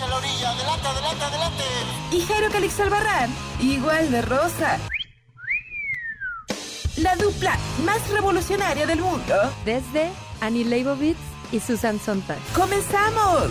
En la orilla, adelante, adelante, adelante. Y Jairo Calix Albarrán, igual de rosa. La dupla más revolucionaria del mundo. Desde Annie Leibovitz y Susan Sontag. ¡Comenzamos!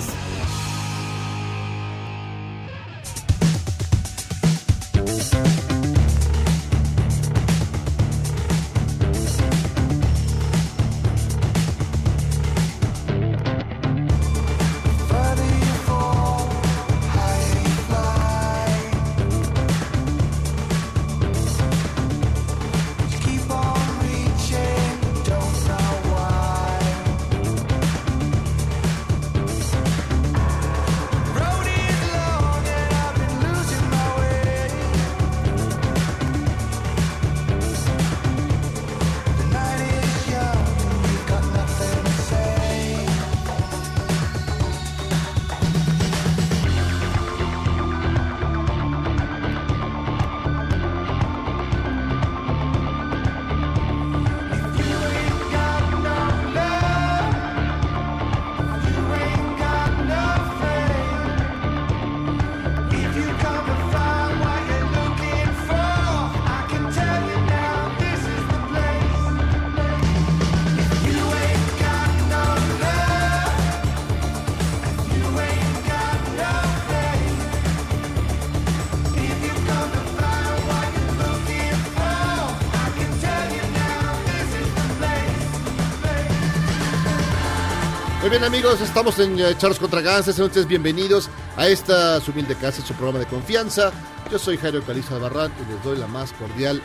Bien amigos, estamos en eh, Charlos contra sean ustedes bienvenidos a esta humilde casa, su programa de confianza. Yo soy Jairo Caliza Barran y les doy la más cordial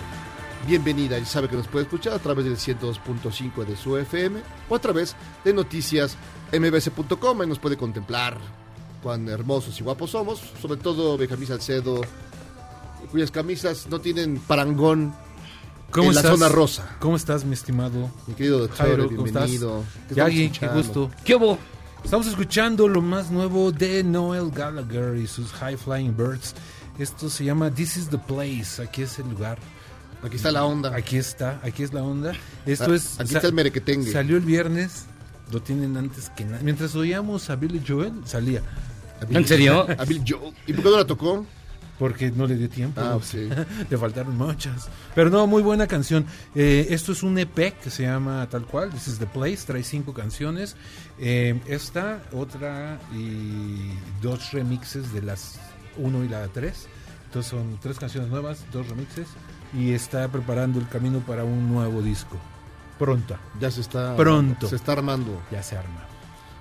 bienvenida. Y sabe que nos puede escuchar a través del 102.5 de su FM o a través de noticias mbs.com y nos puede contemplar cuán hermosos y guapos somos, sobre todo Benjamín Salcedo, cuyas camisas no tienen parangón ¿Cómo en la estás? zona rosa. ¿Cómo estás, mi estimado? Mi querido doctor, Jairo, ¿cómo estás? bienvenido. ¿Qué estamos Yagi, qué escuchando? gusto. ¿Qué hubo? Estamos escuchando lo más nuevo de Noel Gallagher y sus High Flying Birds. Esto se llama This is the Place. Aquí es el lugar. Aquí está la onda. Aquí está, aquí es la onda. Esto Ah, es. aquí está el merequetengue. Salió el viernes. Lo tienen antes que nada. Mientras oíamos a Billy Joel, salía. ¿En serio? A Bill Joel. ¿Y por qué no la tocó? Porque no le dio tiempo. Ah, sí. Le faltaron muchas. Pero no, muy buena canción. Eh, esto es un EP que se llama tal cual. This is the Place. Trae cinco canciones. Eh, esta, otra y dos remixes de las uno y la tres. Entonces son tres canciones nuevas, dos remixes. Y está preparando el camino para un nuevo disco. Pronto. Ya se está. Pronto. Se está armando. Ya se arma.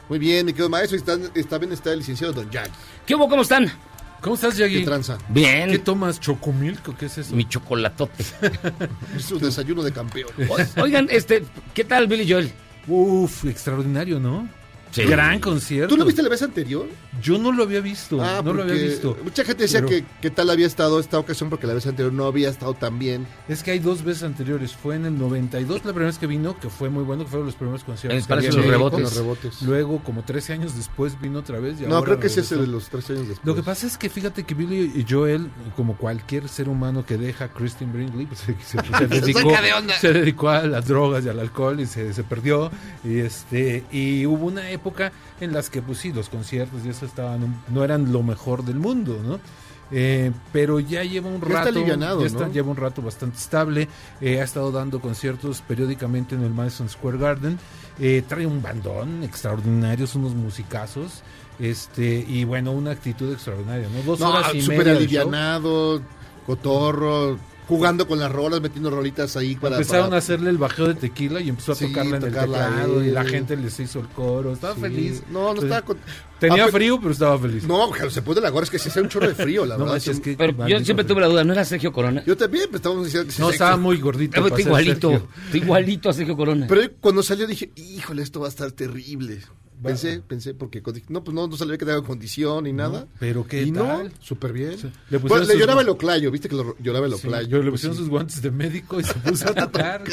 Muy bien, mi querido maestro. Y está, está- también está el licenciado Don Jack. ¿Qué hubo? ¿Cómo están? ¿Cómo estás, ¿Qué Yagi? tranza? Bien. ¿Qué tomas? ¿Chocomilk o qué es eso? Mi chocolatote. Es su desayuno de campeón. Oigan, este, ¿qué tal Billy Joel? Uf, extraordinario, ¿no? Sí. Gran concierto. ¿Tú lo viste la vez anterior? Yo no lo había visto, Ah, no lo había visto. Mucha gente decía Pero- que qué tal había estado esta ocasión porque la vez anterior no había estado tan bien. Es que hay dos veces anteriores. Fue en el 92 la primera vez que vino, que fue muy bueno, que fueron los primeros conciertos. En el que Palacio de los en Rebotes. Los rebotes. Luego, como 13 años después, vino otra vez. y No, ahora creo que es ese de los tres años después. Lo que pasa es que fíjate que Billy y Joel, como cualquier ser humano que deja a Christine Brinkley, pues, se, se- se dedicó, de onda. se dedicó a las drogas y al alcohol y se, se perdió. Y este y hubo una época en las que, pues sí, los conciertos y eso estaban no eran lo mejor del mundo, ¿no? Eh, pero ya lleva un Ya está rato, alivianado, ya está- ¿no? lleva un rato bastante estable. eh, ha estado dando conciertos periódicamente en el Madison Square Garden. eh, trae un bandón extraordinario, son unos musicazos. Este, y bueno, una actitud extraordinaria, ¿no? Dos No, horas y súper media show. alivianado, cotorro. Jugando con las rolas, metiendo rolitas ahí para... Empezaron para- a hacerle el bajeo de tequila y empezó a Sí, tocarla en el teclado ahí. y la gente les hizo el coro. Estaba Sí. feliz. No, no estaba con- Tenía Ah, frío, pero estaba feliz. No, se puede la gorra, es que se hace un chorro de frío, la No verdad. son- que- Pero yo siempre tuve la duda, ¿no era Sergio Corona? Yo también, pues estábamos diciendo que sí No, estaba muy gordito. Ser igualito, igualito a Sergio Corona. Pero cuando salió dije, híjole, esto va a estar terrible. Pensé, pensé, porque no, pues no, no sabía que tenga condición ni nada. pero ¿qué y tal? no, súper bien. Sí, le Le, pusieron sus- lloraba el oclayo, viste que lo, lloraba el Sí, oclayo. yo le Pues pusieron sí. sus guantes de médico y se puso a tocar.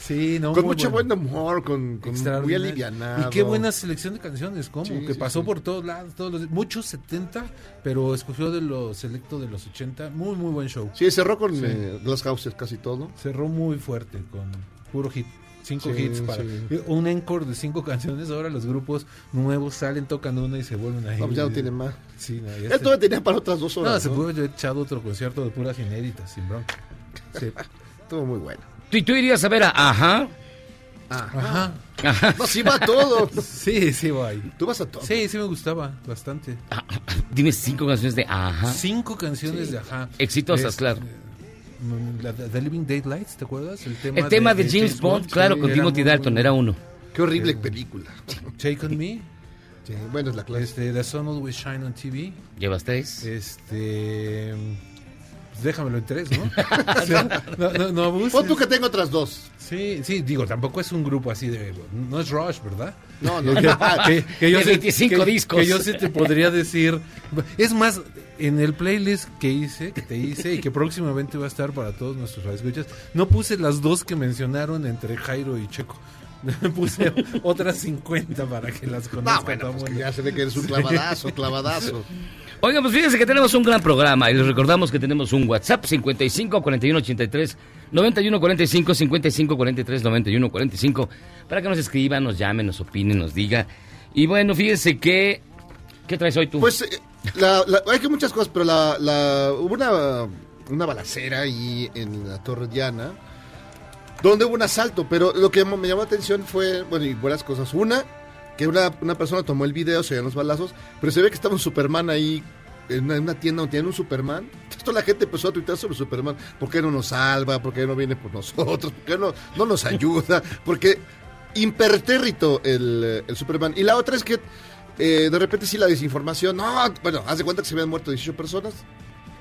Sí, no, Con mucho bueno. buen humor, con, con muy alivianado. Y qué buena selección de canciones, ¿cómo? Sí, que sí, pasó sí. por todos lados, todos los, muchos 70, pero escogió de lo selecto de los 80. Muy, muy buen show. Sí, cerró con Sí. eh, Glass Houses casi todo. Cerró muy fuerte con puro hit. Cinco Sí, hits para sí. un encore de cinco canciones. Ahora los grupos nuevos salen, tocan una y se vuelven ahí. No, pues ya no tiene más. Sí, no, ya Ya se- todavía tenía para otras dos No, horas. se ¿no? pudo haber echado otro concierto de puras inéditas, sin bronca. Sí. Estuvo muy bueno. ¿Tú, tú irías a ver a Ajá? Ajá. Ajá. No, sí va todo. Sí, sí, voy. Tú vas a todo. Sí, sí me gustaba bastante. Ah, Dime cinco canciones de Ajá. Cinco canciones de Ajá. Exitosas, Es- claro. La de The Living Daylights, ¿te acuerdas? El tema, El tema de, James, Bond, claro, sí, con Timothy Dalton, bueno. era uno. Qué horrible película. Take On Me, Sí, bueno, es la clase. este, The Sun Always Shine on TV, ¿Llevas tres? este... Pues déjamelo en tres, ¿no? O sea, no, no, no abuses. Pon tú que tengo otras dos. Sí, sí, digo, tampoco es un grupo así de... No es Rush, ¿verdad? No, no, Que- no. que- que yo De sí- 25 que- discos. Que yo sí te podría decir... Es más, en el playlist que hice, que te hice y que próximamente va a estar para todos nuestros radioescuchas, no puse las dos que mencionaron entre Jairo y Checo. puse otras 50 para que las conozca No, bueno, pues que ya se ve que eres un clavadazo, clavadazo. Oigan, pues fíjense que tenemos un gran programa y les recordamos que tenemos un WhatsApp 55 41 83 91 45 55 43 91 45 para que nos escriban, nos llamen, nos opinen, nos diga. Y bueno, fíjense que... ¿Qué traes hoy tú? Pues eh, la, hay que muchas cosas, pero la, la- hubo una, una balacera ahí en la Torre Diana, donde hubo un asalto, pero lo que me llamó la atención fue, bueno, y buenas cosas. Una, que una, una persona tomó el video, se veían los balazos, pero se ve que estaba un Superman ahí en una, en una tienda donde tienen un Superman. Toda la gente empezó a tuitear sobre Superman. ¿Por qué no nos salva? ¿Por qué no viene por nosotros? ¿Por qué no, no nos ayuda? Porque impertérrito el, el Superman. Y la otra es que eh, de repente sí la desinformación. No, bueno, haz de cuenta que se habían muerto 18 personas.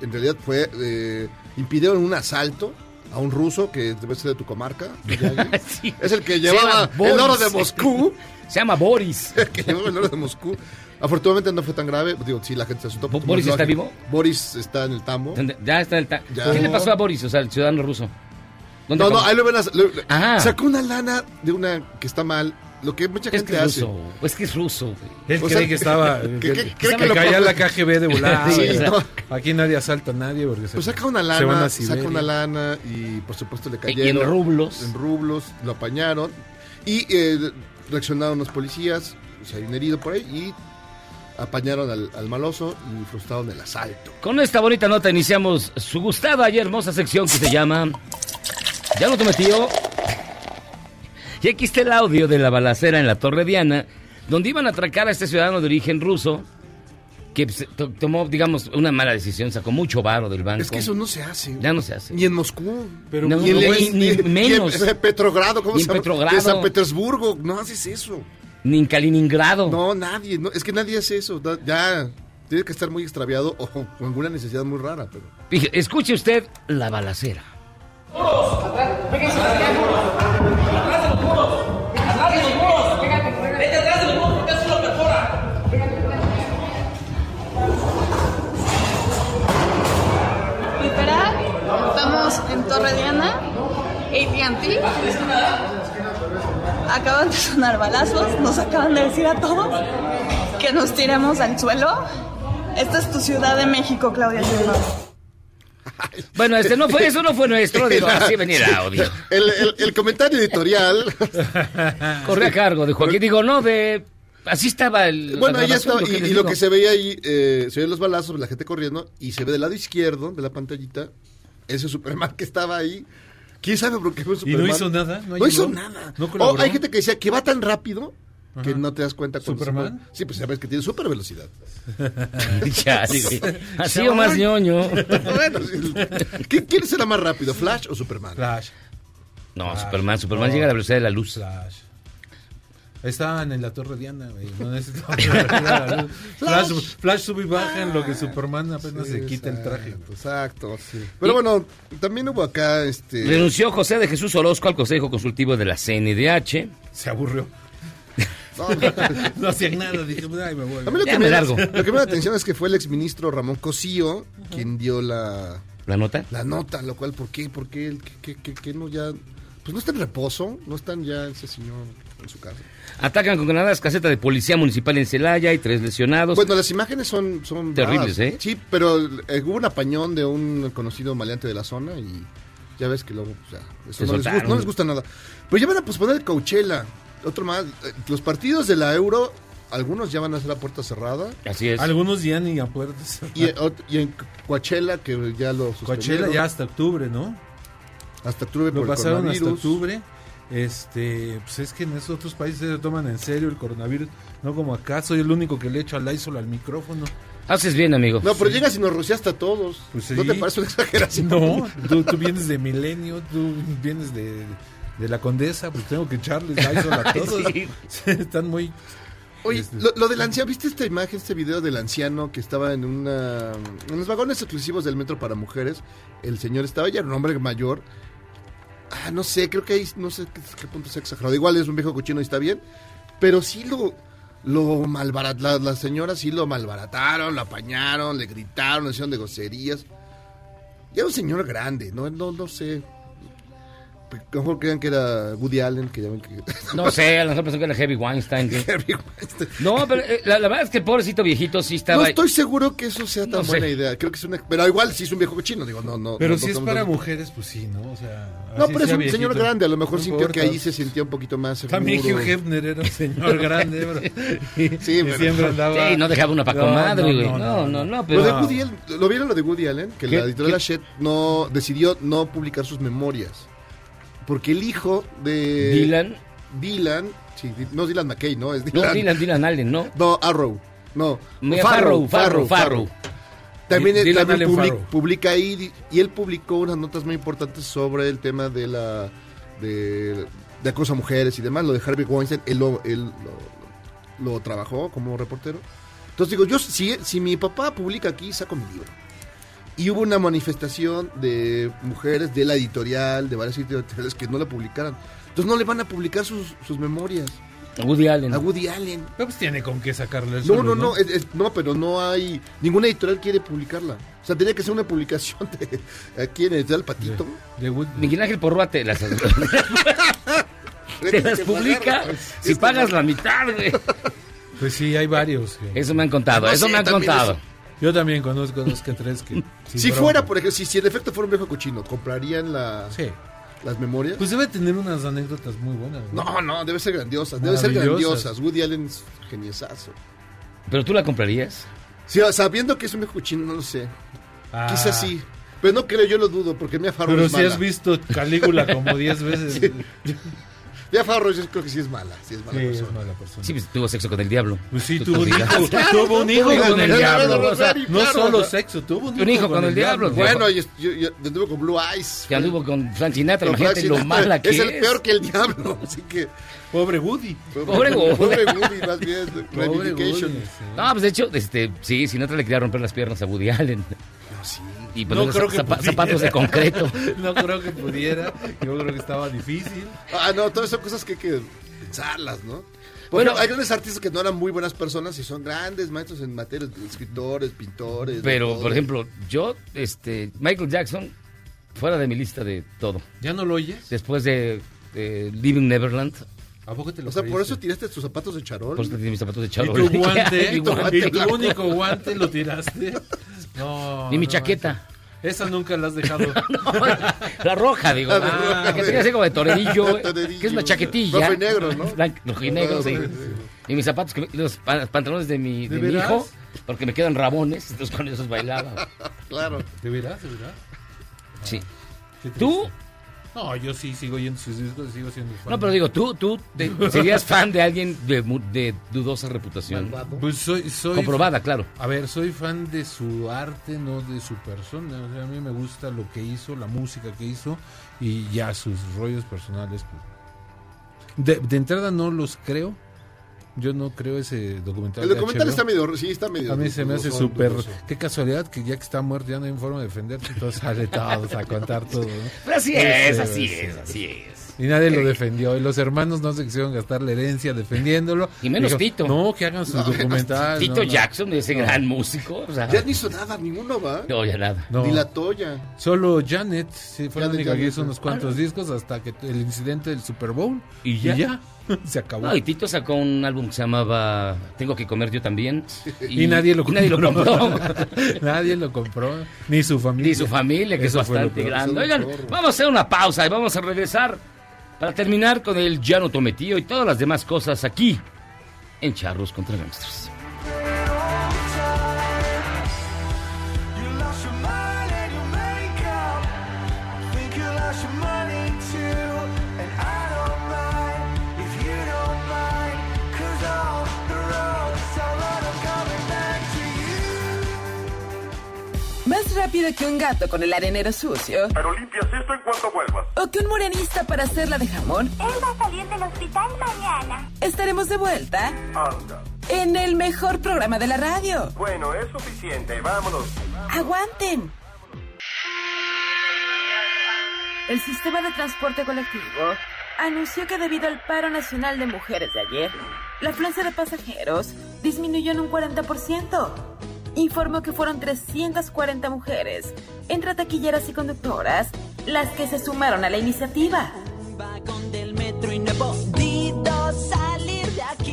En realidad fue, eh, impidieron un asalto a un ruso que debe ser de tu comarca. Sí. Es el que llevaba el oro de Moscú. Se llama Boris. que llevaba el oro de Moscú. Afortunadamente no fue tan grave. Digo, sí, la gente se asustó. Bo- ¿Boris está vivo? Boris está en el tambo. Ya está el... ta- Ya. ¿Qué le pasó a Boris, o sea, el ciudadano ruso? ¿Dónde No, no, ahí lo ven. Sacó una lana de una que está mal. Lo que mucha Es gente que es hace. ruso, es que es ruso. güey. Él O cree sea, que estaba... que- que, que- cree lo caía la KGB de volada. Sí, o sea, no. Aquí nadie asalta a nadie porque se, Pues saca una se van lana, a saca una lana y por supuesto le Y cayeron. en rublos. En rublos, lo apañaron. Y eh, reaccionaron los policías, o sea, hay un herido por ahí, y apañaron al, al maloso y frustraron el asalto. Con esta bonita nota iniciamos su gustada y hermosa sección que se llama Ya no te metió. Y aquí está el audio de la balacera en la Torre Diana, donde iban a atracar a este ciudadano de origen ruso, que pues, to- tomó, digamos, una mala decisión, sacó mucho varo del banco. Es que eso no se hace. Ya no se hace. Ni en Moscú. Pero No, ni en, no, Lenin- ni- ni menos. ni en Petrogrado, ¿cómo Ni se en llama? Petrogrado. De San Petersburgo. No haces eso. Ni en Kaliningrado. No, nadie. No, es que nadie hace eso. Ya tiene que estar muy extraviado o con alguna necesidad muy rara. Pero... Fije, Escuche usted la balacera. AT&T. Acaban de sonar balazos, nos acaban de decir a todos que nos tiremos al suelo. Esta es tu Ciudad de México, Claudia Sheinbaum. Bueno, este no fue, eso no fue nuestro, digo, así venía el audio. El, el- el comentario editorial. Corre a cargo de Joaquín. Digo, no, de. Así estaba el. bueno, ahí está. Y, y lo que se veía ahí, eh, se ven los balazos, la gente corriendo, y se ve del lado izquierdo de la pantallita ese Superman que estaba ahí. ¿Quién sabe por qué fue ¿Y Superman? no hizo nada? ¿No No, hizo nada. ¿No Oh, hay gente que decía que va tan rápido que Ajá. no te das cuenta se ¿Superman? mueve. Sí, pues sabes que tiene super velocidad. Chale, güey. Así o más ñoño. bueno, sí. ¿Qué- ¿quién será más rápido, Flash o Superman? Flash. No, Superman, Superman No. llega a la velocidad de la luz. Flash. Estaban en la Torre Diana, güey. No necesitaban la luz. Flash, Flash sube y baja en lo que Superman apenas se quita el traje. Exacto. Pero bueno, también hubo acá este Renunció José de Jesús Orozco al Consejo Consultivo de la CNDH. Se aburrió. no, No hacían nada. Dije, ay, me voy. A mí lo que, me me, largo. lo que me llama la atención es que fue el exministro Ramón Cosío quien dio la, ¿La nota? la nota, lo cual, ¿por qué? ¿Por qué? ¿Qué, qué- qué- qué no ya? Pues no está en reposo, no están ya ese señor en su casa. Atacan con granadas caseta de policía municipal en Celaya y tres lesionados. Bueno, las imágenes son, son Terribles, bravas. ¿eh? Sí, pero eh, hubo un apañón de un conocido maleante de la zona y ya ves que luego, o sea, eso Se no les, gusta, no les gusta nada. Pero ya van a posponer el Coachella. Otro más. Eh, Los partidos de la Euro, algunos ya van a ser a puerta cerrada. Así es. Algunos ya ni a puertas. Y, eh, y en Coachella, que ya lo Coachella ya hasta octubre, ¿no? hasta octubre Lo por el pasaron hasta coronavirus. octubre. Este, pues es que en esos otros países se toman en serio el coronavirus, no como acá. Soy el único que le echo al Lysol al micrófono. Haces bien, amigo. No, pero llegas y nos rociaste a todos. Pues ¿No sí. te parece una exageración? No, tú, tú vienes de Milenio, tú vienes de, de la Condesa, pues tengo que echarles a todos. Sí. Están muy... Oye, Este- lo, lo del anciano, ¿viste esta imagen, este video del anciano que estaba en una en los vagones exclusivos del metro para mujeres? El señor estaba ya, era un hombre mayor. Ah, no sé, creo que ahí, no sé qué, punto se ha exagerado. Igual es un viejo cochino y está bien. Pero sí lo, lo malbarat, la, la señora sí lo malbarataron, lo apañaron, le gritaron, le hicieron de groserías. Ya un señor grande, no, no, no sé. A lo mejor creían que era Woody Allen, que ya ven que... No sé, a lo mejor pensó que era Heavy Weinstein. No, pero eh, la, la verdad es que el pobrecito viejito sí estaba... No estoy seguro que eso sea tan No sé. buena idea. Creo que es una. Pero igual si es un viejo cochino, digo, no, no. Pero no, si no es para mujeres, pues sí, ¿no? O sea... No, pero es un viejito, señor grande. A lo mejor no sintió que ahí se sentía un poquito más seguro. También Hugh Hefner era un señor grande, bro. Y, Sí, y pero- siempre andaba... Sí, no dejaba una pa' No, comadre, güey. no, No, no, no, no, Lo, pero... de Woody Allen, ¿Lo vieron lo de Woody Allen? Que ¿Qué? la editorial. Hachette no decidió no publicar sus memorias. Porque el hijo de. Dylan... Dylan. Sí, no es Dylan McKay, ¿no? Es No, Dylan. Dylan, Dylan Allen, ¿no? No, Arrow. No. Farrow, Farrow, Farrow. También, Dylan también Allen publica ahí y él publicó unas notas muy importantes sobre el tema de la de, de acoso a mujeres y demás, lo de Harvey Weinstein, él lo, él lo, lo trabajó como reportero. Entonces digo, yo si, si mi papá publica aquí, saco mi libro. Y hubo una manifestación de mujeres de la editorial, de varias editoriales que no la publicaran. Entonces no le van a publicar sus, sus memorias Woody Allen. a Woody Allen. Pero pues tiene con qué sacarle el No, solo, no, no, es- es- no, pero no hay. Ninguna editorial quiere publicarla. O sea, tenía que ser una publicación de aquí en Editorial Patito. De Wood- Miguel Ángel Porroa te las, te las publica si pagas la mitad, güey. Pues sí, hay varios. que- Eso me han contado, No eso me han contado. Yo también conozco dos que tres que... Si fuera, por ejemplo, si, si el efecto fuera un viejo cochino, ¿comprarían la, Sí. las memorias? Pues debe tener unas anécdotas muy buenas. ¿no? no, no, debe ser grandiosas. Debe ser grandiosas. Woody Allen es geniesazo. Pero tú la comprarías. Sí, sabiendo que es un viejo cochino, no lo sé. Ah, Quizás sí. Pero no creo, yo lo dudo, porque Mia Farrow Pero es si mala. has visto Calígula como 10 veces. sí, Mia Farrow yo creo que sí es mala. Sí es mala persona. mala persona. Sí, pues tuvo sexo con el diablo. Pues sí, tuvo un hijo, tuvo un hijo con el diablo. o sea, no solo sexo, tuvo un, hijo con el diablo. Bueno, yo, anduve con Blue Eyes. Que anduvo con Frank Sinatra, imagínate lo mala que es. Es el peor que el diablo. Así que. Pobre Woody. Pobre Woody. Pobre Woody, más bien. Pobre. Woody, sí. No, pues de hecho, este, sí, Sinatra le quería romper las piernas a Woody Allen. No, sí. Y No ponerle creo que zapa- pudiera. zapatos de concreto. No creo que pudiera. Yo creo que estaba difícil. Ah, no, todas son cosas que hay que pensarlas, ¿no? Bueno. Bueno, hay grandes artistas que no eran muy buenas personas y son grandes maestros en materias de escritores, pintores. Pero, por ejemplo, yo, este, Michael Jackson, fuera de mi lista de todo. ¿Ya no lo oyes? Después de, de Living Neverland, ¿A poco te lo O sea, por creíste? eso tiraste tus zapatos de charol. por eso tenía mis zapatos de ¿Y charol. tu guante? Mi guante. ¿Y tu único guante lo tiraste? No. Y mi no, chaqueta. Esa, esa nunca la has dejado. No, la roja, digo. La roja, la que tenía así como de torerillo, que es una chaquetilla. Rojo y negro, ¿no? Blanco- Rojo y negro, sí. Y mis zapatos, que me- los pa- pantalones de mi, ¿De de mi veras? hijo, porque me quedan rabones, entonces con esos bailaba. Claro. ¿De veras? ¿De veras? Sí. Triste. ¿Tú? No, yo sí sigo yendo sus discos, sigo siendo fan. No, pero digo, tú, tú te- serías fan de alguien de, mu- de dudosa reputación. Pues soy, soy Comprobada, claro. A ver, soy fan de su arte, no de su persona. O sea, a mí me gusta lo que hizo, la música que hizo y ya sus rollos personales. pues. De, de entrada no los creo. Yo no creo ese documental. El documental está medio, sí, está medio. A mí se me hace súper. Qué casualidad que ya que está muerto ya no hay forma de sale todos a contar todo. ¿no? Pero así es, así ese. es, así es. Y nadie lo defendió. Y los hermanos no se quisieron gastar la herencia defendiéndolo. Y menos Dijo, Tito. No, que hagan su documental. Tito no, no. Jackson, ese gran músico. O sea, Ya no hizo nada, ninguno va. no, ya nada. No. Ni la Toya. Solo Janet, sí, fue la Janet única que hizo unos cuantos discos hasta que el incidente del Super Bowl. ¿Y ya? se acabó. No, y Tito sacó un álbum que se llamaba Tengo que comer yo también. y, nadie lo compró. nadie lo compró. nadie lo compró. Ni su familia. Ni su familia, que Eso es bastante grande. Oigan, vamos a hacer una pausa y vamos a regresar para terminar con el llano tometío y todas las demás cosas aquí en Charros contra Gangsters. Rápido que un gato con el arenero sucio. Pero limpias esto en cuanto vuelvas. O que un morenista para hacerla de jamón. Él va a salir del hospital mañana. Estaremos de vuelta Anda. en el mejor programa de la radio. Bueno, es suficiente. Vámonos. ¡Aguanten! El sistema de transporte colectivo anunció que debido al paro nacional de mujeres de ayer, la afluencia de pasajeros disminuyó en un 40%. Informó que fueron 340 mujeres, entre taquilleras y conductoras, las que se sumaron a la iniciativa. vagón del metro y no he salir de aquí.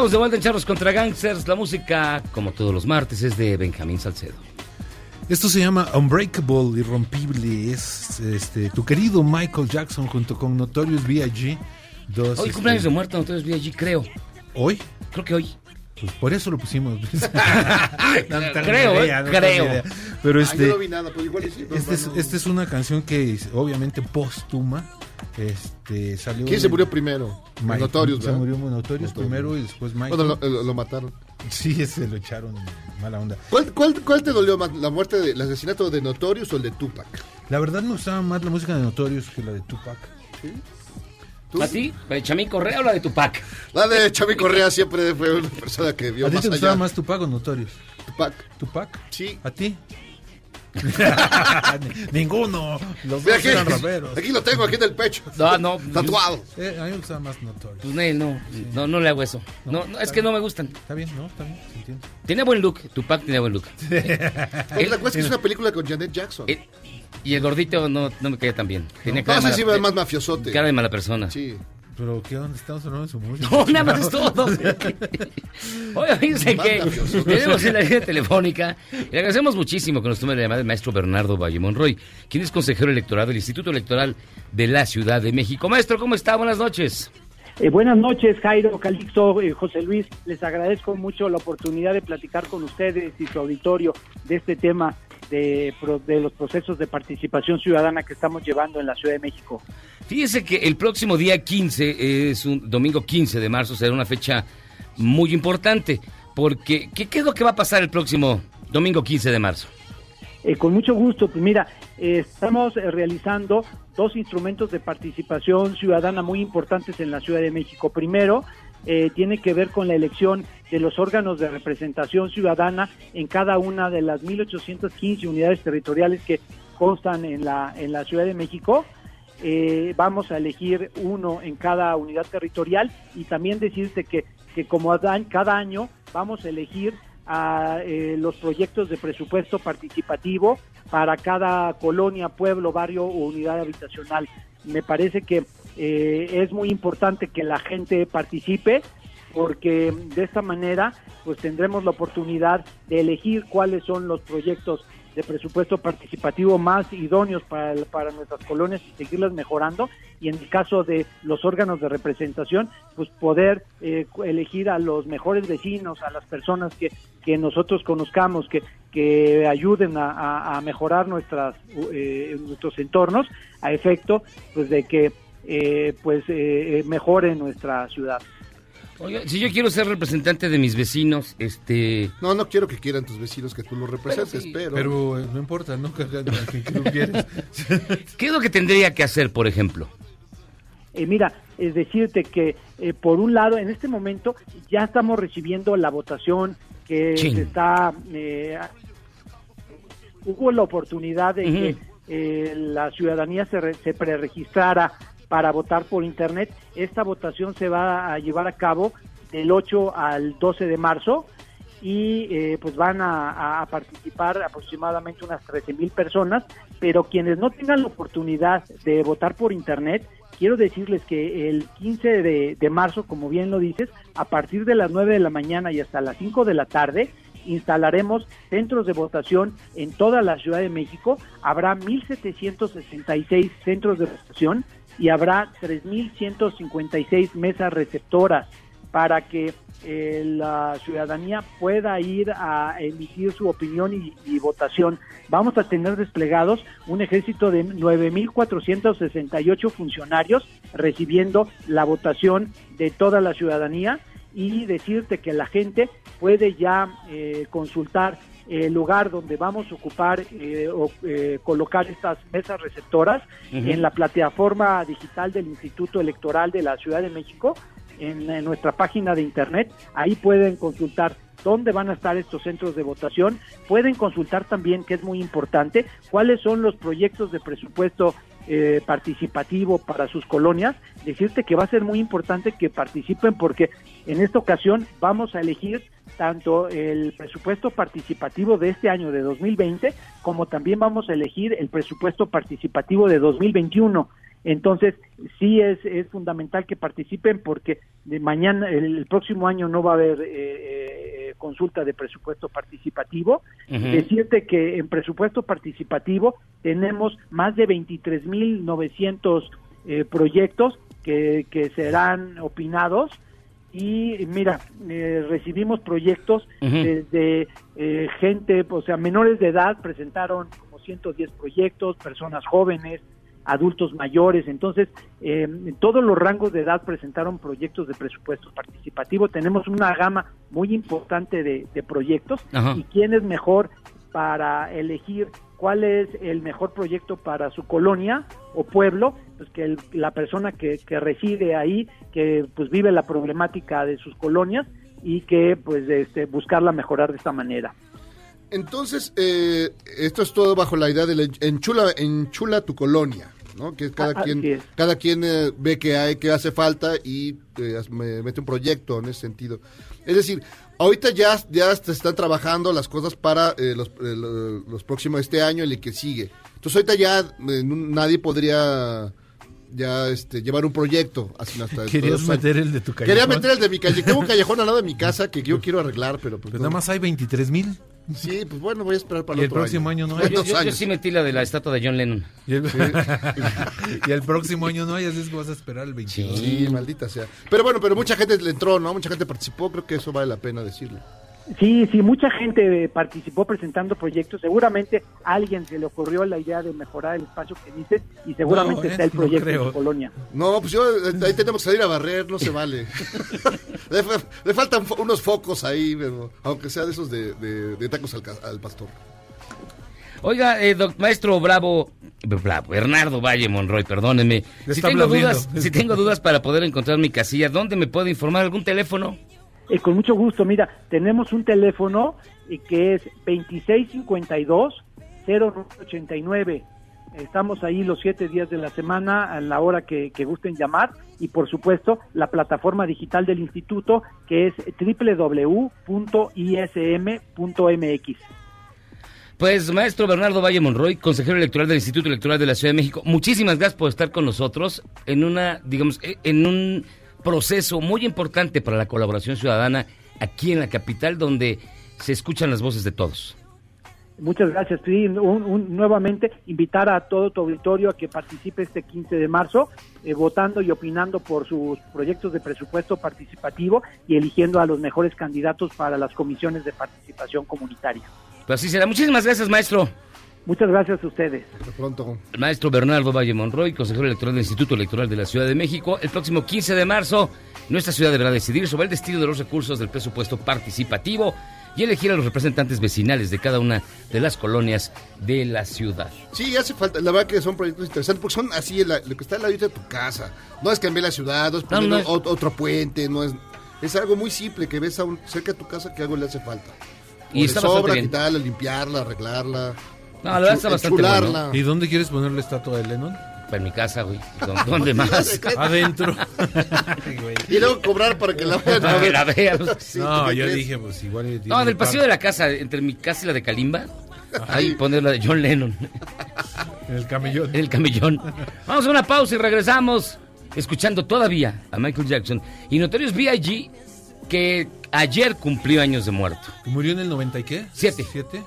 Estamos de vuelta en Charros contra Gangsters. La música, como todos los martes, es de Benjamín Salcedo. Esto se llama Unbreakable, Irrompible. Es este tu querido Michael Jackson junto con Notorious B.I.G. Dos, Hoy este, cumpleaños de muerto, vi allí, creo. ¿Hoy? Creo que hoy. Pues por eso lo pusimos. Creo, ni eh, idea, no creo. idea. Pero Ah, este, yo no vi nada, pues igual no, este es, esta es una canción que es, obviamente póstuma. Este, salió ¿Quién se murió primero? Mike- Notorious, Se ¿verdad? murió Notorious Notorious. primero y después Michael. Bueno, lo, mataron. Sí, se lo echaron mala onda. ¿Cuál, cuál, cuál te dolió más? ¿La muerte, de, el asesinato de Notorious o el de Tupac? La verdad me gustaba más la música de Notorious que la de Tupac. ¿Tú? ¿A ti? ¿Chamín Correa o la de Tupac? La de Chavi Correa siempre fue una persona que vio ¿A ti más te gustaba allá. más Tupac o Notorious? Tupac. ¿Tupac? Sí. ¿A ti? Ninguno. Los dos aquí, eran raperos. aquí lo tengo, aquí en el pecho. No, no. Tatuado. Eh, a mí me gustaba más Notorious. Pues Nel, no, no, no le hago eso. No, no, es que no me gustan. Está bien, ¿no? Está bien, se entiende. Tiene buen look, Tupac tiene buen look. Oye, ¿te acuerdas que es una película con Janet Jackson? Eh, y el gordito no, no me caía tan bien. Tenía No, cara, de ese sí mala, es más mafiosote. cara de mala persona. Sí. Pero ¿qué onda? Estamos hablando de su música. No, nada más es todo. Oye, fíjense que Mafioso. tenemos en la línea telefónica y le agradecemos muchísimo que nos tome la llamada el maestro Bernardo Valle Monroy, quien es consejero electoral del Instituto Electoral de la Ciudad de México. Maestro, ¿cómo está? Buenas noches. Eh, buenas noches, Jairo, Calixto, eh, José Luis. Les agradezco mucho la oportunidad de platicar con ustedes y su auditorio de este tema de, de los procesos de participación ciudadana que estamos llevando en la Ciudad de México. Fíjese que el próximo día 15, es un domingo 15 de marzo, será una fecha muy importante, porque ¿qué, qué es lo que va a pasar el próximo domingo 15 de marzo? Eh, con mucho gusto, pues mira, eh, estamos realizando dos instrumentos de participación ciudadana muy importantes en la Ciudad de México. Primero, eh, tiene que ver con la elección de los órganos de representación ciudadana en cada una de las 1.815 unidades territoriales que constan en la, en la Ciudad de México. Eh, vamos a elegir uno en cada unidad territorial y también decirte que, que como cada año vamos a elegir a eh, los proyectos de presupuesto participativo para cada colonia, pueblo, barrio o unidad habitacional. Me parece que eh, es muy importante que la gente participe porque de esta manera pues tendremos la oportunidad de elegir cuáles son los proyectos de presupuesto participativo más idóneos para, para nuestras colonias y seguirlas mejorando. Y en el caso de los órganos de representación pues poder eh, elegir a los mejores vecinos a las personas que, que nosotros conozcamos que, que ayuden a, a- mejorar nuestras eh, nuestros entornos a efecto pues de que eh, pues eh, eh, mejore nuestra ciudad Oiga, si yo quiero ser representante de mis vecinos, este... No, no quiero que quieran tus vecinos que tú los representes, pero... Pero eh, no importa, no que tú quieres. ¿Qué es lo que tendría que hacer, por ejemplo? Eh, mira, es decirte que eh, por un lado, en este momento ya estamos recibiendo la votación que Chin. se está... eh, hubo la oportunidad de que eh, la ciudadanía se, re- se preregistrara para votar por Internet. Esta votación se va a llevar a cabo del 8 al 12 de marzo y eh, pues van a, participar aproximadamente unas 13 mil personas, pero quienes no tengan la oportunidad de votar por internet, quiero decirles que el 15 de, de marzo, como bien lo dices, a partir de las 9 de la mañana y hasta las 5 de la tarde, instalaremos centros de votación en toda la Ciudad de México, habrá 1.766 centros de votación y habrá 3.156 mesas receptoras para que eh, la ciudadanía pueda ir a emitir su opinión y, y votación. Vamos a tener desplegados un ejército de 9.468 funcionarios recibiendo la votación de toda la ciudadanía y decirte que la gente puede ya eh, consultar el lugar donde vamos a ocupar eh, o eh, colocar estas mesas receptoras en la plataforma digital del Instituto Electoral de la Ciudad de México, en, en nuestra página de internet. Ahí pueden consultar dónde van a estar estos centros de votación. Pueden consultar también, que es muy importante, cuáles son los proyectos de presupuesto eh, participativo para sus colonias. Decirte que va a ser muy importante que participen porque en esta ocasión vamos a elegir tanto el presupuesto participativo de este año de 2020 como también vamos a elegir el presupuesto participativo de 2021. Entonces, sí es, es fundamental que participen porque de mañana, el, el próximo año no va a haber eh, eh, consulta de presupuesto participativo. Ujú. Decirte que en presupuesto participativo tenemos más de 23.900 eh, proyectos que, que serán opinados y mira, eh, recibimos proyectos Ujú. desde eh, gente, o sea, menores de edad presentaron como 110 proyectos, personas jóvenes, adultos mayores, entonces eh, en todos los rangos de edad presentaron proyectos de presupuesto participativo, tenemos una gama muy importante de, de proyectos Ajá. y quién es mejor para elegir cuál es el mejor proyecto para su colonia o pueblo, pues que el- la persona que, que reside ahí, que pues vive la problemática de sus colonias y que pues este, buscarla mejorar de esta manera. Entonces, eh, esto es todo bajo la idea de la enchula, enchula tu colonia, ¿no? Que cada Ah, quien, es. cada quien eh, ve que hay, que hace falta y eh, me- mete un proyecto en ese sentido. Es decir, ahorita ya, ya se están trabajando las cosas para eh, los, eh, lo- los próximos este año y el que sigue. Entonces ahorita ya eh, no- nadie podría ya este, llevar un proyecto así hasta Querías meter el de tu Quería callejón. meter el de mi callejón. Tengo un callejón al lado de mi casa que yo quiero arreglar, pero pues Pues no. nada más hay 23 mil. Sí, pues bueno, voy a esperar para Y el otro próximo año no Yo, hay. yo- yo sí metí la de la estatua de John Lennon. Y el, y el próximo año no hay, así es que vas a esperar el 22. Sí, maldita sea. Pero bueno, pero mucha gente le entró, ¿no? Mucha gente participó, creo que eso vale la pena decirlo. Sí, sí, mucha gente eh, participó presentando proyectos. Seguramente a alguien se le ocurrió la idea de mejorar el espacio que dices y seguramente No, está el no proyecto en creo. su colonia. No, pues yo, eh, ahí tenemos que salir a barrer, no se vale. le, fa- le faltan unos focos ahí, pero, aunque sea de esos de, de- de tacos al, ca- al pastor. Oiga, eh, doc- maestro Bravo, Bravo, Bernardo Valle Monroy, perdóneme. Si tengo, dudas, si tengo dudas para poder encontrar mi casilla, ¿dónde me puedo informar? ¿Algún teléfono? Eh, con mucho gusto, mira, tenemos un teléfono eh, que es 2652-0989. Estamos ahí los siete días de la semana a la hora que, que gusten llamar y por supuesto la plataforma digital del instituto que es www.ism.mx. Pues, maestro Bernardo Valle Monroy, consejero electoral del Instituto Electoral de la Ciudad de México, muchísimas gracias por estar con nosotros en una, digamos, eh, en un proceso muy importante para la colaboración ciudadana aquí en la capital, donde se escuchan las voces de todos. Muchas gracias. Sí, un- un- nuevamente invitar a todo tu auditorio a que participe este 15 de marzo, eh, votando y opinando por sus proyectos de presupuesto participativo y eligiendo a los mejores candidatos para las comisiones de participación comunitaria. Pues así será. Muchísimas gracias, maestro. Muchas gracias a ustedes. Hasta pronto. El maestro Bernardo Valle Monroy, consejero electoral del Instituto Electoral de la Ciudad de México. El próximo 15 de marzo, nuestra ciudad deberá decidir sobre el destino de los recursos del presupuesto participativo y elegir a los representantes vecinales de cada una de las colonias de la ciudad. Sí, hace falta. La verdad que son proyectos interesantes porque son así la- lo que está al ladito de tu casa. No es cambiar la ciudad, no es poner no es- ot- otro puente, no es. Es algo muy simple que ves a un- cerca de tu casa que algo le hace falta. Y O está le bastante sobra, quitarla, limpiarla, arreglarla. No, la verdad está bastante bueno. ¿Y dónde quieres poner la estatua de Lennon? En mi casa, güey. ¿Dó- ¿Dónde más? Adentro. Y luego cobrar para que la vean. Para que la vean. No, ¿tú qué yo dije, pues igual. No, tiene del pasillo de la casa, entre mi casa y la de Kalimba, ahí poner la de John Lennon, En el camellón. en el camellón. Vamos a una pausa y regresamos escuchando todavía a Michael Jackson y Notorious B.I.G. que ayer cumplió años de muerto. ¿Murió en el 90 y qué? Siete. ¿Siete?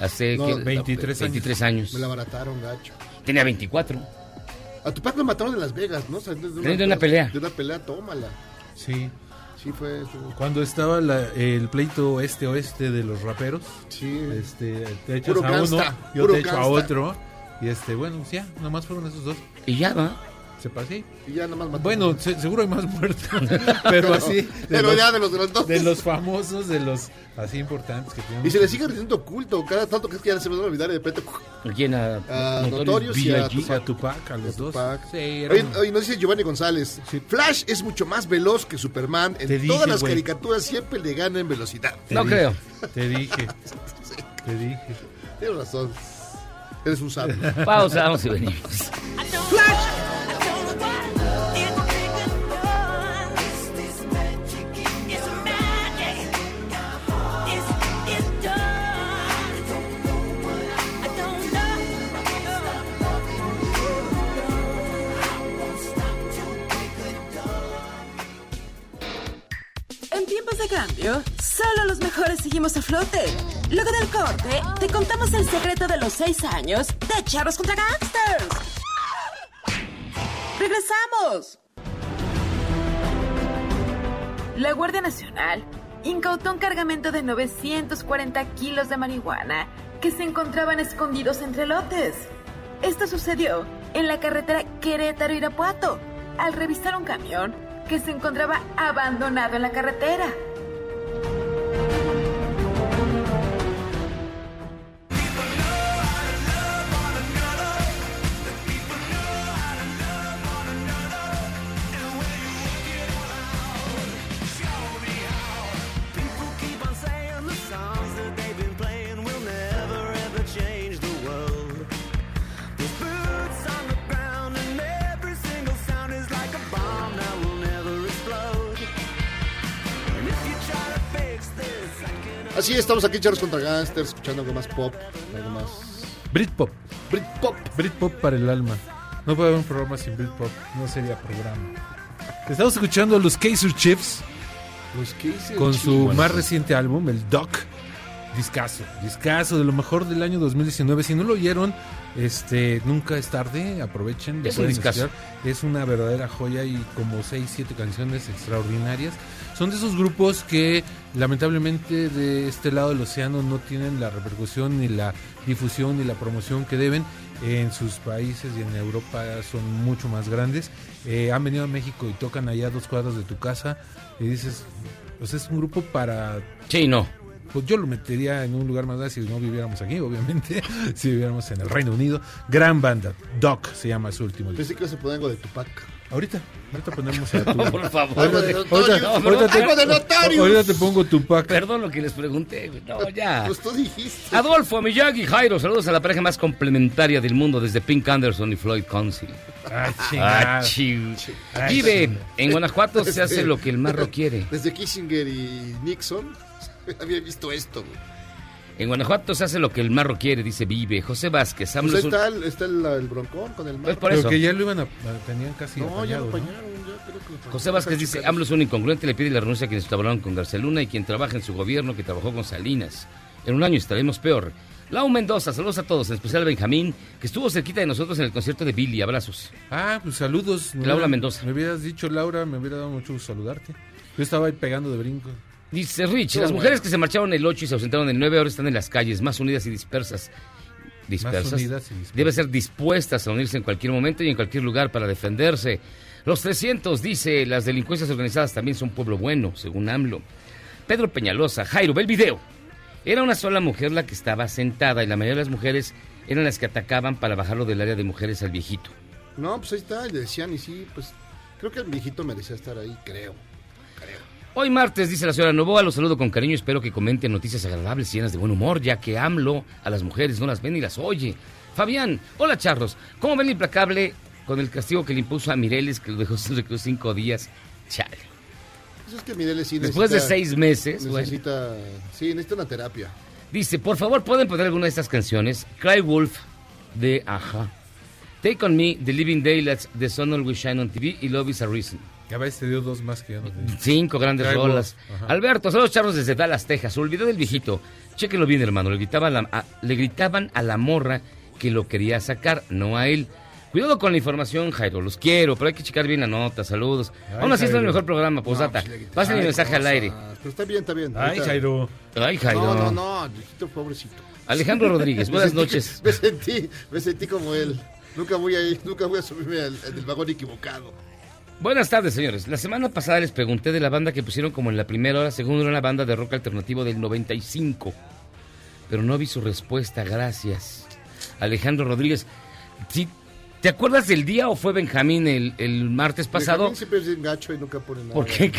Hace No, ¿qué? 23 años. 23 años. Me la barataron, gacho. Tenía 24. A tu padre lo mataron en Las Vegas, ¿no? O sea, de De una pelea. De una pelea, tómala. Sí. Sí, fue. fue- Cuando estaba la- el pleito este-oeste de los raperos, Sí. este, te echas Puro a uno, gangsta, yo te echo a otro. Y este, bueno, pues ya, nomás fueron esos dos. Y ya va. Se pasé. Y ya nomás mató. Bueno, se- seguro hay más muertos. pero así. de Pero los- ya de los de los dos. De los famosos, de los así importantes que tienen. Y se le sigue rindiendo culto. Cada tanto que es que ya se me van a olvidar de repente. ¿Quién? A, A Notorious y a? O sea, Tupac, a los dos. Tupac. Sí, era Oye, oye, nos dice Giovanni González. Flash es mucho más veloz que Superman. En Te dije, todas las caricaturas siempre le gana en velocidad. te No dije, creo. Te dije. Te dije. Tienes razón. Eres un sabio. Pausa, vamos y venimos. En de cambio, solo los mejores seguimos a flote. Luego del corte, te contamos el secreto de los seis años de Charros contra Gangsters. ¡Regresamos! La Guardia Nacional incautó un cargamento de 940 kilos de marihuana que se encontraban escondidos entre lotes. Esto sucedió en la carretera Querétaro-Irapuato, al revisar un camión que se encontraba abandonado en la carretera. Estamos aquí, Charles contra Gangsters, escuchando algo más pop, algo más. Britpop. Britpop. Britpop para el alma. No puede haber un programa sin Britpop. No sería programa. Estamos escuchando a los Kaiser Chiefs Los hice con su más reciente álbum, el Doc. Discaso, discaso de lo mejor del año 2019. Si no lo oyeron, este, nunca es tarde, aprovechen. lo Es un. Es una verdadera joya y como 6, 7 canciones extraordinarias. Son de esos grupos que lamentablemente de este lado del océano no tienen la repercusión ni la difusión ni la promoción que deben. En sus países y en Europa son mucho más grandes. Eh, han venido a México y tocan allá a dos cuadras de tu casa y dices, pues es un grupo para Sí, no. Pues yo lo metería en un lugar más grande si no viviéramos aquí, obviamente, si viviéramos en el Reino Unido. Gran banda, Doc se llama su último disco. Pensé que se poner algo de Tupac. Ahorita, ahorita ponemos a tu... Por favor. Algo de Ahorita, Notorious. ahorita- ahorita te, ahorita te pongo tu pack. Perdón lo que les pregunté. No, ya. Pues tú dijiste. Adolfo, Miyagi, Jairo, saludos a la pareja más complementaria del mundo desde Pink Anderson y Floyd Council. Ah, Ah, Ah, Vive, en Guanajuato se hace lo que el marro quiere. Desde Kissinger y Nixon había visto esto. güey. En Guanajuato se hace lo que el marro quiere, dice Vive. José Vázquez, Pues AMLO ahí está el, está el, el broncón con el mar. Pues por Pero eso. que ya lo iban a, tenían casi No, ya lo apañaron, ya creo que lo José. Vázquez dice, AMLO es un incongruente, le pide la renuncia a quienes hablaron con García Luna y quien trabaja en su gobierno que trabajó con Salinas. En un año estaremos peor. Lau Mendoza, saludos a todos, en especial a Benjamín, que estuvo cerquita de nosotros en el concierto de Billy. Abrazos. Ah, pues saludos. Laura Mendoza. Me hubieras dicho, Laura, me hubiera dado mucho gusto saludarte. Yo estaba ahí pegando de brinco. Dice Rich, las mujeres que se marcharon el 8 y se ausentaron el 9 ahora están en las calles, más unidas y dispersas. Dispersas. unidas y dispersas. Debe ser dispuestas a unirse en cualquier momento y en cualquier lugar para defenderse. Los 300, dice, las delincuencias organizadas también son pueblo bueno, según AMLO. Pedro Peñalosa, Jairo, ve el video. Era una sola mujer la que estaba sentada y la mayoría de las mujeres eran las que atacaban para bajarlo del área de mujeres al viejito. No, pues ahí está, le decían y sí, pues creo que el viejito merecía estar ahí, creo. Hoy martes, dice la señora Novoa, los saludo con cariño, espero que comenten noticias agradables y llenas de buen humor, ya que AMLO a las mujeres no las ve ni las oye. Fabián, hola charros, ¿cómo ven el implacable con el castigo que le impuso a Mireles, que lo dejó sin recluso cinco días? Chale. Pues es que Mireles sí Después de seis meses, bueno. Necesita, sí, necesita una terapia. Dice, por favor, ¿pueden poner alguna de estas canciones? Cry Wolf, de Aja. Take On Me, The Living Daylights, The Sun Always Shine on TV y Love is a Reason. Ya ves, te dio dos más que ya no. Cinco grandes Cry rolas. Ajá. Alberto, saludos charros desde Dallas, Texas. Olvidé del viejito. Chéquenlo bien, hermano. Le gritaban, a la, a- le gritaban a la morra que lo quería sacar, no a él. Cuidado con la información, Jairo. Los quiero, pero hay que checar bien la nota. Saludos. Ay, Aún así, es el Jairo. mejor programa, posdata. pues, le gritaban Pasen mi mensaje al aire. Pero está bien, está bien. Ay, ahorita- Jairo. Ay, Jairo. No, no, no, viejito pobrecito. Alejandro Rodríguez, Me buenas sentí- noches. Me sentí, me sentí como él. Nunca voy a ir, nunca voy a subirme al, en el vagón equivocado. Buenas tardes, señores. La semana pasada les pregunté de la banda que pusieron como en la primera hora, según era una banda de rock alternativo del 95. Pero no vi su respuesta, gracias. Alejandro Rodríguez, ¿sí- ¿te acuerdas del día o fue Benjamín el, el martes pasado? Benjamín siempre es bien gacho y nunca pone nada. ¿Por qué?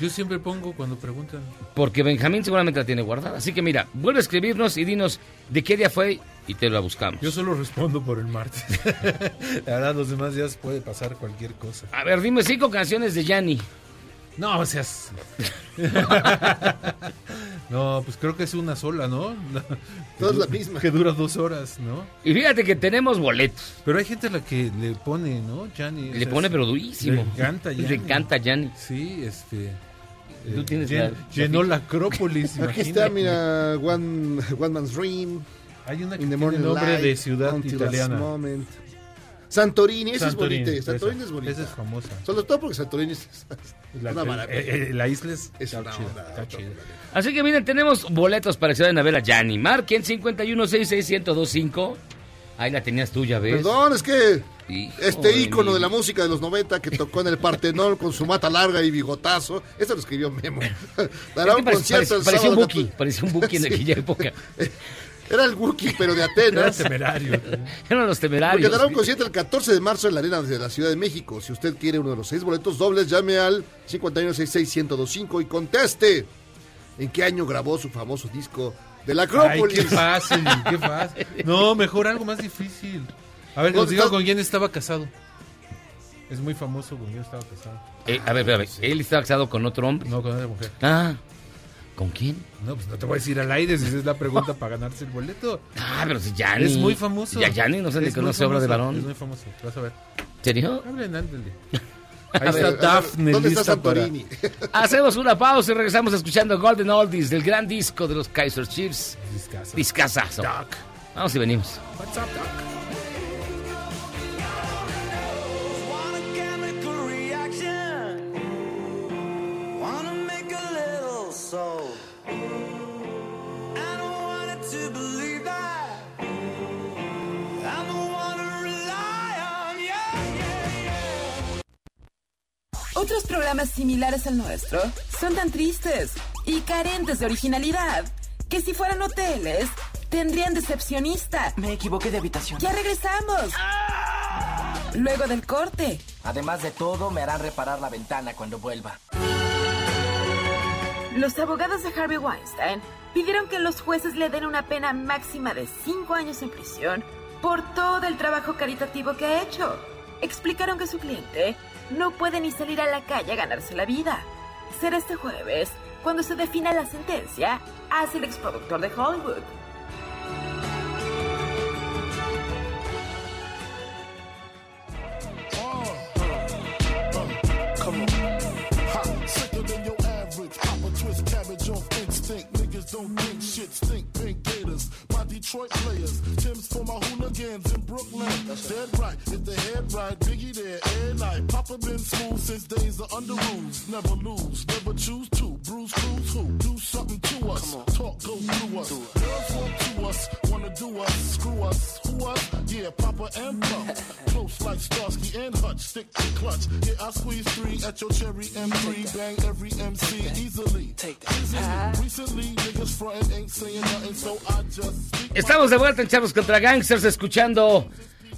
Yo siempre pongo cuando preguntan. Porque Benjamín seguramente la tiene guardada. Así que mira, vuelve a escribirnos y dinos de qué día fue y te la buscamos. Yo solo respondo por el martes. La verdad, los demás días puede pasar cualquier cosa. A ver, dime cinco canciones de Yanni. No, seas. no, pues creo que es una sola, ¿no? Todas Que la misma. Que dura dos horas, ¿no? Y fíjate que tenemos boletos. Pero hay gente a la que le pone, ¿no? Yanni. o Le sea, pone pero durísimo. Le encanta Le Yanni. encanta Yanni. Sí, este. Tú eh, tienes llen- la- la llenó la Acrópolis. Aquí imagínate. está, mira, One, One Man's Dream. Hay una que In the tiene morning nombre de ciudad italiana. moment. Santorini, esa es bonita. Santorini es bonita. Esa es famosa. Sobre todo porque Santorini es, es La, una maravilla. eh, eh, la isla es, Es está una chida, onda, está otra chida. Así que miren, tenemos boletos para que se vayan a ver a Yanni. Marquen 51661025. Ahí la tenías tú, ya ves. Perdón, es que Hijo este ícono mi- de la música de los 90 que tocó en el Partenón con su mata larga y bigotazo, eso lo escribió Memo. Dará Es que un parece- concierto el parece- parecía un Buki, 14. parecía un Buki en Sí. aquella época. Era el Wookiee, pero de Era Atenas. temerario. Eran los Porque temerarios. dará un concierto el 14 de marzo en la Arena de la Ciudad de México. Si usted quiere uno de los seis boletos dobles, llame al 5166-1025 y conteste en qué año grabó su famoso disco de la Ay, Acrópolis. qué fácil, qué fácil. No, mejor algo más difícil. A ver, nos ¿Dónde diga con quién estaba casado. Es muy famoso con quién estaba casado. Eh, a ver, a ver, él estaba casado con otro hombre. No, con una mujer. Ah, ¿con quién? No, pues no te voy a decir al aire si esa es la pregunta para ganarse el boleto. Ah, pero si Yanni. Es muy famoso. Ya Yanni no se le Es muy conoce obra de varón. Es muy famoso, vas a ver. ¿Serio? Hablen, ándale. Ahí está ver, Daphne ¿Dónde está para... Hacemos una pausa y regresamos escuchando Golden Oldies del gran disco de los Kaiser Chiefs. Discazo. Discazazo. Doc. Vamos y venimos. What's up, Doc? Otros programas similares al nuestro son tan tristes y carentes de originalidad que si fueran hoteles tendrían decepcionista. Me equivoqué de habitación. Ya regresamos. Luego del corte. Además de todo, me harán reparar la ventana cuando vuelva. Los abogados de Harvey Weinstein pidieron que los jueces le den una pena máxima de 5 años en prisión por todo el trabajo caritativo que ha hecho. Explicaron que su cliente no puede ni salir a la calle a ganarse la vida. Será este jueves Cuando se defina la sentencia, hace el exproductor de Hollywood. Detroit players. Tim's for my hooligans in Brooklyn. Dead right. If the head right, Biggie there. Air night. Papa been smooth since days of under rules. Never lose. Never choose to. Bruce Cruz who? Do something to us. Talk go through us. Girls want to us. Wanna do us. Screw us. Who us? Yeah, Papa and Pump. Close like Starsky and Hutch. Stick to clutch. Yeah, I squeeze three at your cherry M3. Bang every MC easily. Easily. Recently, niggas frontin' ain't saying nothing, so I just Estamos de vuelta en Chavos contra Gangsters escuchando.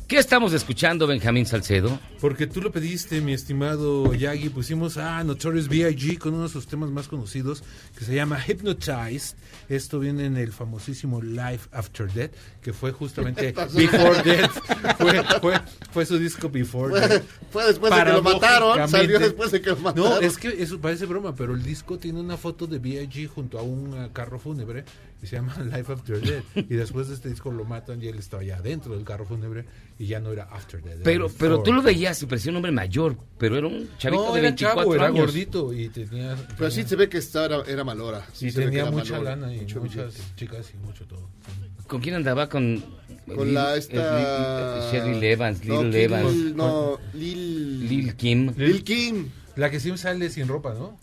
¿Qué estamos escuchando, Benjamín Salcedo? Porque tú lo pediste, mi estimado Yagi. Pusimos a Notorious B.I.G. con uno de sus temas más conocidos que se llama Hypnotized. Esto viene en el famosísimo Life After Death, que fue justamente Before Death. Fue, fue, fue su disco Before Fue- Death. fue después de que lo mataron, salió después de que lo No, mataron. es que eso parece broma, pero el disco tiene una foto de B.I.G. junto a un carro fúnebre y se llama Life After Death. Y después de este disco lo matan y él estaba ya dentro del carro fúnebre y ya no era After Death. era Pero, pero tú lo veías y parecía un hombre mayor, pero era un chavito No, de era 24 chavo, era años. gordito y tenía... Pero sí se ve que esta era, era malora. Sí y tenía era mucha malora, lana y mucho muchas billete. chicas y mucho todo. ¿Con quién andaba? Con, Con Lil- la eh, esta... Shirley Evans, no, Lil Lil- Evans. No, Lil... Lil Kim. Lil Kim. La que siempre sale sin ropa, ¿no?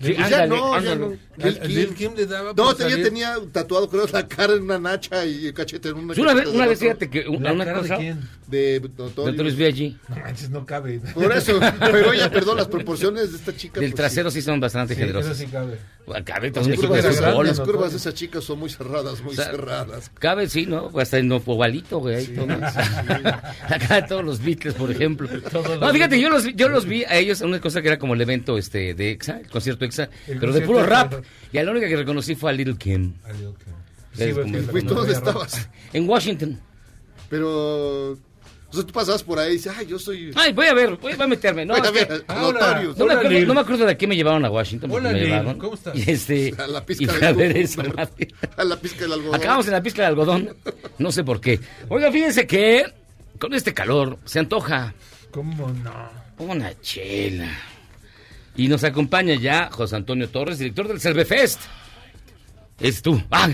Sí, Pues ya ándale, no, ya ándale. no. Lil Kim. Lil Kim le daba No, por tenía, tatuado, creo, la cara en una nacha y el cachete en una Sí, una vez, una vez fíjate que un- ¿La una cara de cosa... quién? De Notorious. B.I.G. No manches, no cabe. Por eso, pero oye, perdón, las proporciones de esta chica. Del pues, trasero sí son bastante Sí, generosas. sí cabe. Cabe, de las ¿no? curvas de esa chica son muy cerradas, muy O sea, cerradas. Cabe, sí, ¿no? Hasta en ovalito, güey. ahí todo. Acá todos los Beatles, por ejemplo. No, fíjate, yo los, vi- yo los vi a ellos en una cosa que era como el evento este de EXA, el concierto El pero de puro rap. Y a la única que reconocí fue a Little Kim. Ah, Lil Kim. Sí, como porque el- la Pues, ¿tú dónde estabas? En Washington. Pero. O sea, tú pasabas por ahí y dices, ay, yo soy. Ay, voy a ver, voy a meterme. No, Voy a que- ver, Ahora, Notorious. no, me acuerdo, Lil. no me acuerdo de qué me llevaron a Washington. Hola, me Lil, llevaron. ¿cómo estás? Y este. A la pizca a del algodón. A la pizca del algodón. Acabamos en la pizca de algodón. No sé por qué. Oiga, fíjense que con este calor se antoja ¿Cómo no? una chela. Y nos acompaña ya José Antonio Torres, director del Cervefest. Es tú. Ah,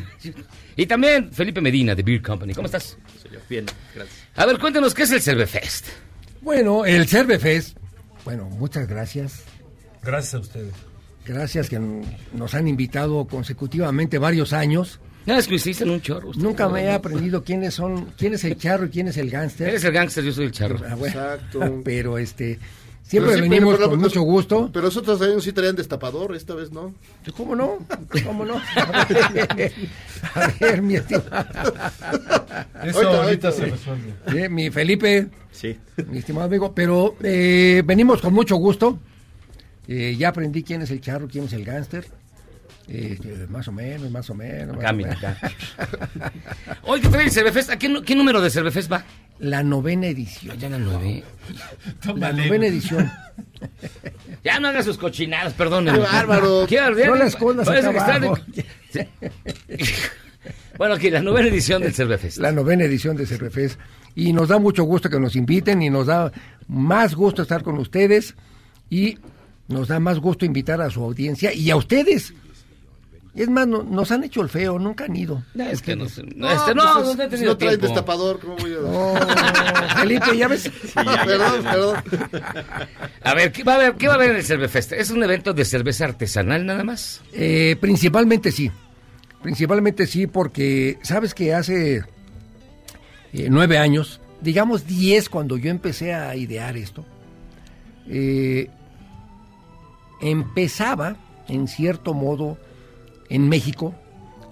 y también Felipe Medina de Beer Company. ¿Cómo estás? Bien, gracias. A ver, cuéntanos qué es el Cervefest. Bueno, el Cervefest, bueno, muchas gracias. Gracias a ustedes. Gracias que nos han invitado consecutivamente varios años. Ya es que hiciste un chorro. usted. Nunca me he aprendido quiénes son, quién es el charro y quién es el gánster. Eres el gángster, yo soy el charro. Ah, bueno, Exacto. Pero este, siempre Pero sí, venimos pero- con pero- mucho gusto. Pero los otros años sí traían destapador, esta vez no. ¿Cómo no? ¿Cómo no? A ver, a ver, mi estimado. Eso Ahorita, se resuelve. Mi Felipe, Sí. mi estimado amigo, pero eh, venimos con mucho gusto. Eh, ya aprendí quién es el charro, quién es el gánster. Eh, más o menos, más o menos. más acá. Oye, ¿qué trae el Cervefest? ¿A qué, número de Cervefest va? La novena edición. Ya la nueve. La novena edición. Ya no hagas sus cochinadas, perdónenme. Qué bárbaro. Qué bárbaro. No la escondas Parece acá que abajo. en- bueno, aquí la novena edición del Cervefest. La novena edición de Cervefest. Y nos da mucho gusto que nos inviten y nos da más gusto estar con ustedes y nos da más gusto invitar a su audiencia y a ustedes. Es más, no- nos han hecho el feo, nunca han ido. No, es que no. No, este, no, pues, no, he si tenido no traen tiempo. destapador, ¿cómo voy a.? Oh, Felipe, ya ves. perdón, perdón. A ver, ¿qué va a haber, ¿qué va a haber en el Cervefest? ¿Es un evento de cerveza artesanal nada más? Eh, principalmente sí. Principalmente sí, porque sabes que hace eh, nueve años, digamos diez cuando yo empecé a idear esto, eh, empezaba en cierto modo en México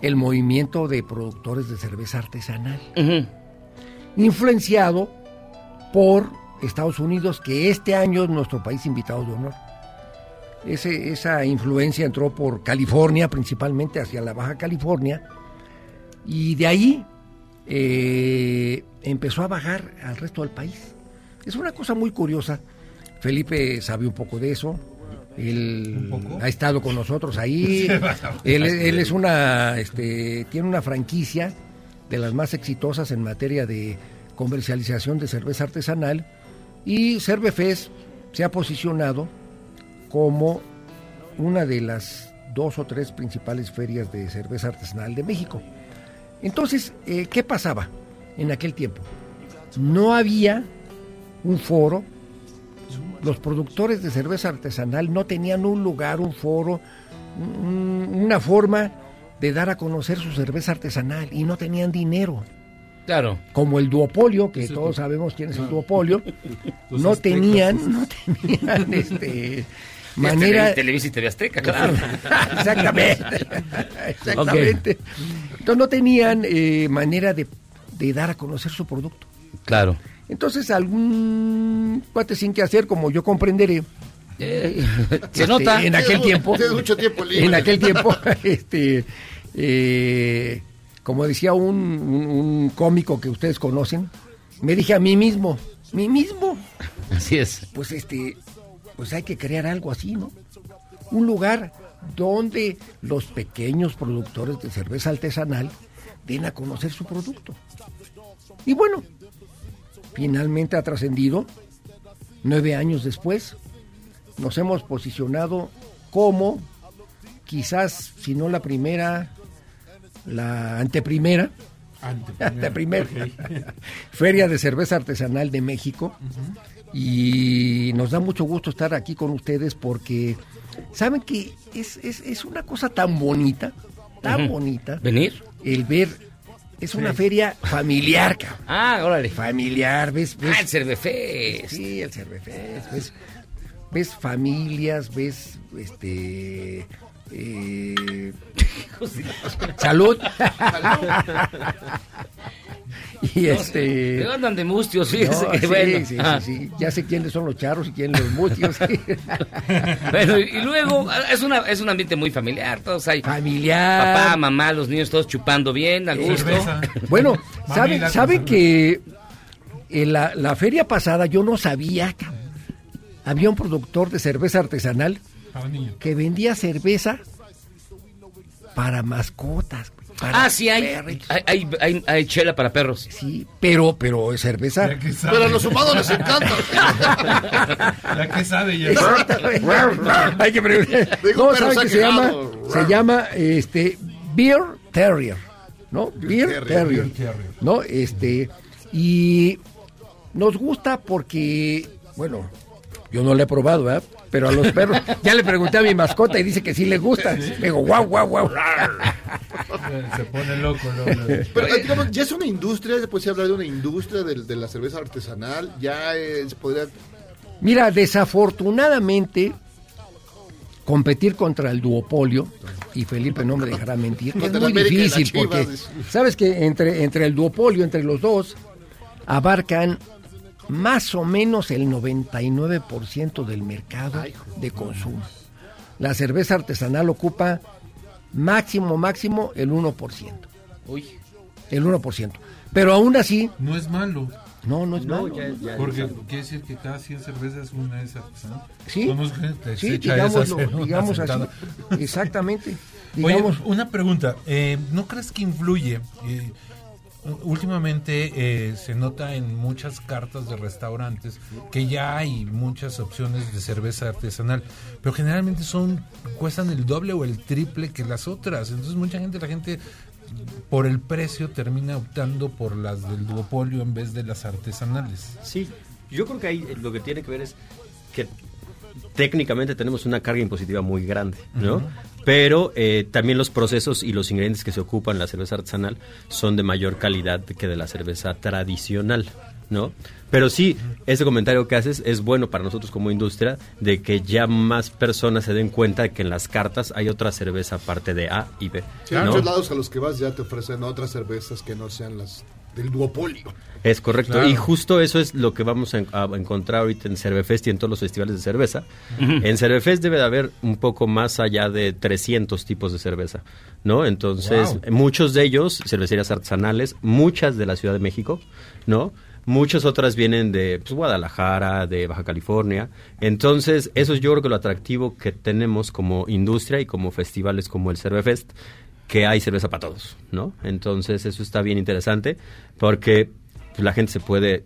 el movimiento de productores de cerveza artesanal, influenciado por Estados Unidos, que este año es nuestro país invitado de honor. Ese- esa influencia entró por California, principalmente hacia la Baja California, y de ahí eh, empezó a bajar al resto del país. Es una cosa muy curiosa. Felipe sabe un poco de eso. Él ha estado con nosotros ahí. Él, él es una, este, tiene una franquicia de las más exitosas en materia de comercialización de cerveza artesanal y Cervefest se ha posicionado como una de las dos o tres principales ferias de cerveza artesanal de México. Entonces, eh, ¿qué pasaba en aquel tiempo? No había un foro, los productores de cerveza artesanal no tenían un lugar, un foro, un- una forma de dar a conocer su cerveza artesanal y no tenían dinero. Claro. Como el duopolio, que Sí, todos sabemos quién es el duopolio, Los no tenían, no tenían este, Manera... Televisa y TV Azteca, claro. Exactamente. Exactamente. Entonces no tenían eh, manera de, de dar a conocer su producto. Claro. Entonces algún cuate sin que hacer, como yo comprenderé, Eh, se este, nota. en aquel tiempo, Tienes mucho tiempo libre. en aquel tiempo, este, eh, como decía un, un- un cómico que ustedes conocen, me dije a mí mismo, mí mismo, Así es. pues este, pues hay que crear algo así, ¿no? Un lugar donde los pequeños productores de cerveza artesanal den a conocer su producto. Y bueno, finalmente ha trascendido, nueve años después, nos hemos posicionado como, quizás, si no la primera, la anteprimera, anteprimera, Feria de Cerveza Artesanal de México. Y nos da mucho gusto estar aquí con ustedes porque saben que es, es, es una cosa tan bonita, tan bonita. ¿Venir? El ver, es una Sí. feria familiar, cabrón. Ah, órale. Familiar, ¿ves? ves Ah, el Cervefest. Sí, el Cervefest. Ves, ves familias, ves este. Eh, salud. y este. Pero andan de mustios, fíjese No, que sí, bueno. sí, Ah. sí, sí. Ya sé quiénes son los charros y quiénes los mustios. Bueno, y y luego es una es un ambiente muy familiar, todos hay familiar. papá, mamá, los niños todos chupando bien, al gusto. Bueno, Mami, ¿saben, la ¿saben cerveza. que en la, la feria pasada yo no sabía? Había un productor de cerveza artesanal. Que vendía cerveza para mascotas. para Ah, sí hay, hay, hay, hay- hay chela para perros. Sí, pero, pero es cerveza. Pero a los humanos les encanta. La que sabe ya. Hay que preguntar. Digo, No, pero ¿saben se ha qué se llama? Se llama este Beer Terrier, ¿no? Beer, Terrier. Terrier, Beer Terrier. ¿no? Este y nos gusta porque, bueno, yo no lo he probado, ¿verdad? Pero a los perros, ya le pregunté a mi mascota y dice que sí le gusta. Le digo, guau, guau, guau. Se pone loco. ¿no? Pero eh, digamos, ya es una industria, ya puede hablar de una industria de, de la cerveza artesanal, ya se podría... Mira, desafortunadamente, competir contra el duopolio, y Felipe no me dejará mentir, es muy difícil porque, sabes que entre, entre el duopolio, entre los dos, abarcan más o menos el 99% del mercado de consumo. La cerveza artesanal ocupa máximo, máximo el 1%. Uy. El 1%. Pero aún así, No es malo. no, no es No, malo. ya- ya- Porque quiere decir que cada 100 cervezas una es artesanal. Sí, gente sí, digámoslo, digamos así. Exactamente. Oye, Digamos, una pregunta. eh, ¿No crees que influye? eh, últimamente eh, se nota en muchas cartas de restaurantes que ya hay muchas opciones de cerveza artesanal, pero generalmente son cuestan el doble o el triple que las otras. Entonces mucha gente, la gente por el precio termina optando por las del duopolio en vez de las artesanales. Sí, yo creo que ahí lo que tiene que ver es que técnicamente tenemos una carga impositiva muy grande, ¿no? Pero eh, también los procesos y los ingredientes que se ocupan en la cerveza artesanal son de mayor calidad que de la cerveza tradicional, ¿no? Pero sí, ese comentario que haces es bueno para nosotros como industria de que ya más personas se den cuenta de que en las cartas hay otra cerveza aparte de A y B. Sí, hay ¿no? muchos lados a los que vas ya te ofrecen otras cervezas que no sean las del duopolio. Es correcto. Claro. Y justo eso es lo que vamos a, en- a encontrar ahorita en Cervefest y en todos los festivales de cerveza. En Cervefest debe de haber un poco más allá de 300 tipos de cerveza, ¿no? Entonces, Wow. muchos de ellos cervecerías artesanales, muchas de la Ciudad de México, ¿no? Muchas otras vienen de pues, Guadalajara, de Baja California. Entonces, eso es yo creo que lo atractivo que tenemos como industria y como festivales como el Cervefest, que hay cerveza para todos, ¿no? Entonces, eso está bien interesante porque pues, la gente se puede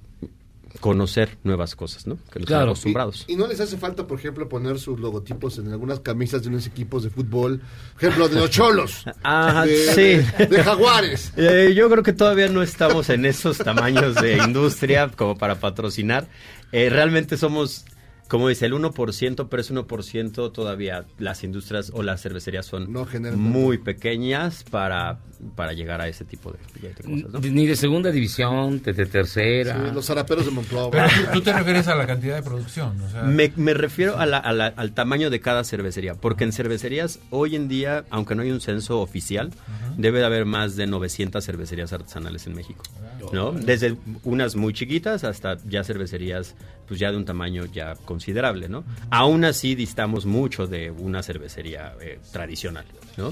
conocer nuevas cosas, ¿no? Que están acostumbrados. Y, y no les hace falta, por ejemplo, poner sus logotipos en algunas camisas de unos equipos de fútbol? Por ejemplo, de los cholos. Ah, de, sí. De, jaguares. Eh, yo creo que todavía no estamos en esos tamaños de industria como para patrocinar. Eh, realmente somos, como dice, el 1%, pero ese 1% todavía las industrias o las cervecerías son No muy pequeñas para, para llegar a ese tipo de, de cosas. ¿no? Ni de segunda división, de, de tercera. Sí, los zaraperos de Monclova. Pero tú, tú te refieres a la cantidad de producción. O sea, Me, me refiero a la- a la- al tamaño de cada cervecería, porque en cervecerías hoy en día, aunque no hay un censo oficial, debe de haber más de 900 cervecerías artesanales en México, ¿no? Desde unas muy chiquitas hasta ya cervecerías pues ya de un tamaño ya considerable, ¿no? Aún así distamos mucho de una cervecería eh, tradicional, ¿no?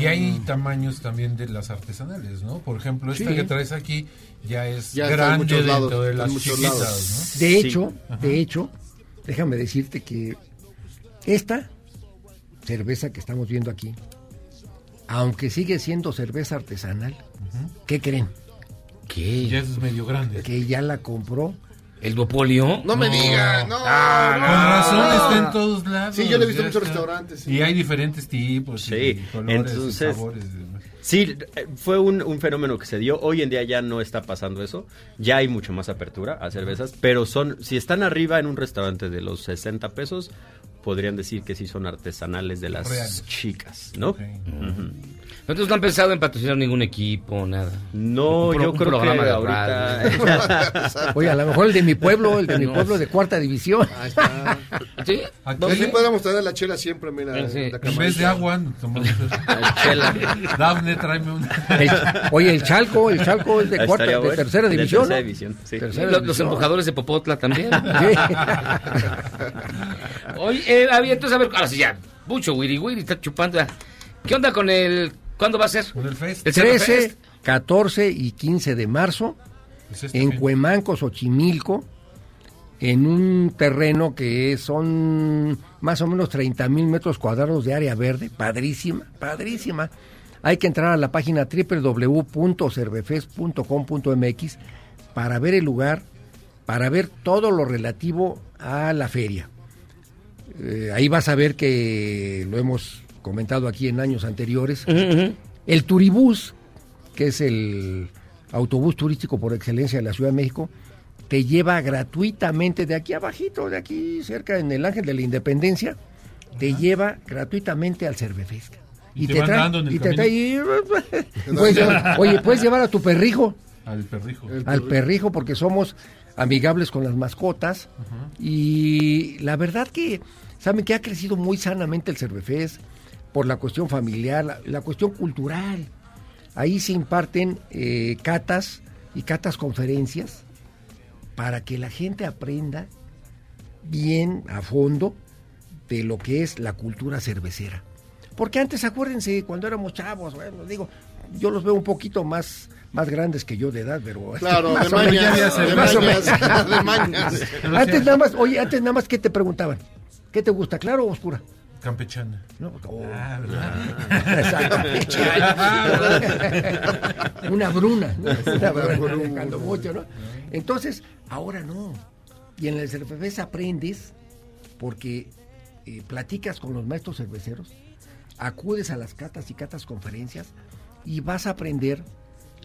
Y hay tamaños también de las artesanales, ¿no? Por ejemplo, esta Sí. que traes aquí ya es Ya grande lados, dentro de las chiquitas, lados. De hecho, de hecho, déjame decirte que esta cerveza que estamos viendo aquí, aunque sigue siendo cerveza artesanal, ¿qué creen? ¿Qué? Ya es medio grande. Que ya la compró. ¿El Duopolio? No me diga, no. Ah, no, con razón no. está en todos lados. Sí, yo le he visto en muchos está. restaurantes. sí. Y hay diferentes tipos Sí, y colores entonces- y sabores. Sí, eh, fue un, un fenómeno que se dio. Hoy en día ya no está pasando eso. Ya hay mucho más apertura a cervezas, pero son, si están arriba en un restaurante de los 60 pesos, podrían decir que sí son artesanales de las chicas, ¿no? Ok. Ujú. Entonces no han pensado en patrocinar ningún equipo, nada. No, Un pro- yo un creo que programa de ahorita... Oye, a lo mejor el de mi pueblo, el de mi No. pueblo de cuarta división. Ahí está. ¿Sí? Aquí, Así podemos traer la chela siempre, mira. Sí. la en vez de agua, tomamos Chela. Dafne, tráeme una. El- oye, el Chalco, el Chalco es de cuarta, de bueno. tercera De división. tercera ¿no? división, sí. Tercera Los, embajadores de Popotla también. Sí. Oye, eh, a ver, entonces a ver, ahora sí ya, mucho wiri wiri está chupando. ¿Qué onda con el, cuándo va a ser? Con el fest. El 13, Cervefest. 14 y 15 de marzo Es este en fin. Cuemanco, Xochimilco, en un terreno que son más o menos 30 mil metros cuadrados de área verde, padrísima, padrísima. Hay que entrar a la página www.cervefest.com.mx para ver el lugar, para ver todo lo relativo a la feria. Eh, ahí vas a ver que lo hemos comentado aquí en años anteriores. El Turibús, que es el autobús turístico por excelencia de la Ciudad de México, te lleva gratuitamente de aquí abajito, de aquí cerca en el Ángel de la Independencia, te lleva gratuitamente al Cervefest. Y te en el y te camino. trae- puedes llevar- oye, puedes llevar a tu perrijo, Al perrijo. al perrijo, porque somos amigables con las mascotas. Y la verdad que, ¿saben que ha crecido muy sanamente el Cervefest? Por la cuestión familiar, la, la cuestión cultural. Ahí se imparten eh, catas y catas conferencias para que la gente aprenda bien a fondo de lo que es la cultura cervecera. Porque antes, acuérdense, cuando éramos chavos, bueno, digo, yo los veo un poquito más, más grandes que yo de edad, pero... Claro, más de o menos. mañas, de Más o menos. de. Antes nada más, oye, antes nada más, ¿qué te preguntaban? ¿Qué te gusta, claro o oscura? Campechana. No, oh. Ah, ¿verdad? Una bruna. Una bruna, cuando mucho, ¿no? Entonces, ahora no. Y en el cerveza aprendes porque eh, platicas con los maestros cerveceros, acudes a las catas y catas conferencias y vas a aprender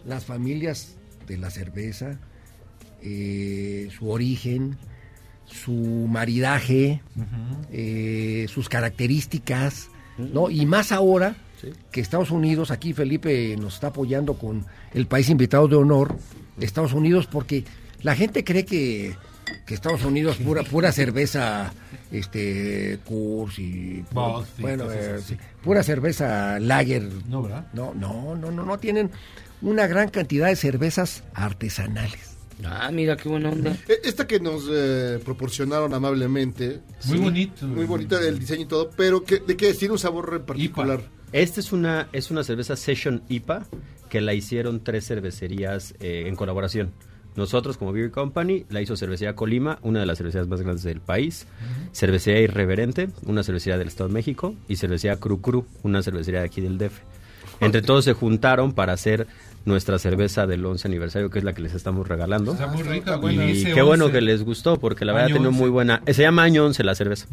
las familias de la cerveza, eh, su origen, su maridaje, eh, sus características, ¿no? Y más ahora que Estados Unidos, aquí Felipe nos está apoyando con el país invitado de honor, Estados Unidos, porque la gente cree que, que Estados Unidos pura pura cerveza, este, Bud y bueno, eh, sí, pura cerveza Lager, No, ¿verdad? no, no, no, no, no tienen una gran cantidad de cervezas artesanales. Ah, mira qué buena onda. E- Esta que nos eh, proporcionaron amablemente. Muy bonito. Muy bonita el diseño y todo, pero que, ¿de qué es? Tiene un sabor en particular. Esta es una, es una cerveza Session IPA que la hicieron tres cervecerías eh, en colaboración. Nosotros, como Beer Company, la hizo Cervecería Colima, una de las cervecerías más grandes del país. Cervecería Irreverente, una cervecería del Estado de México. Y Cervecería Cru Cru, una cervecería de aquí del DF. Entre todos se juntaron para hacer nuestra cerveza del 11 aniversario, que es la que les estamos regalando. Está muy rica, bueno, y qué bueno 11. que les gustó, porque la verdad Año tiene 11. muy buena... Se llama Año 11 la cerveza.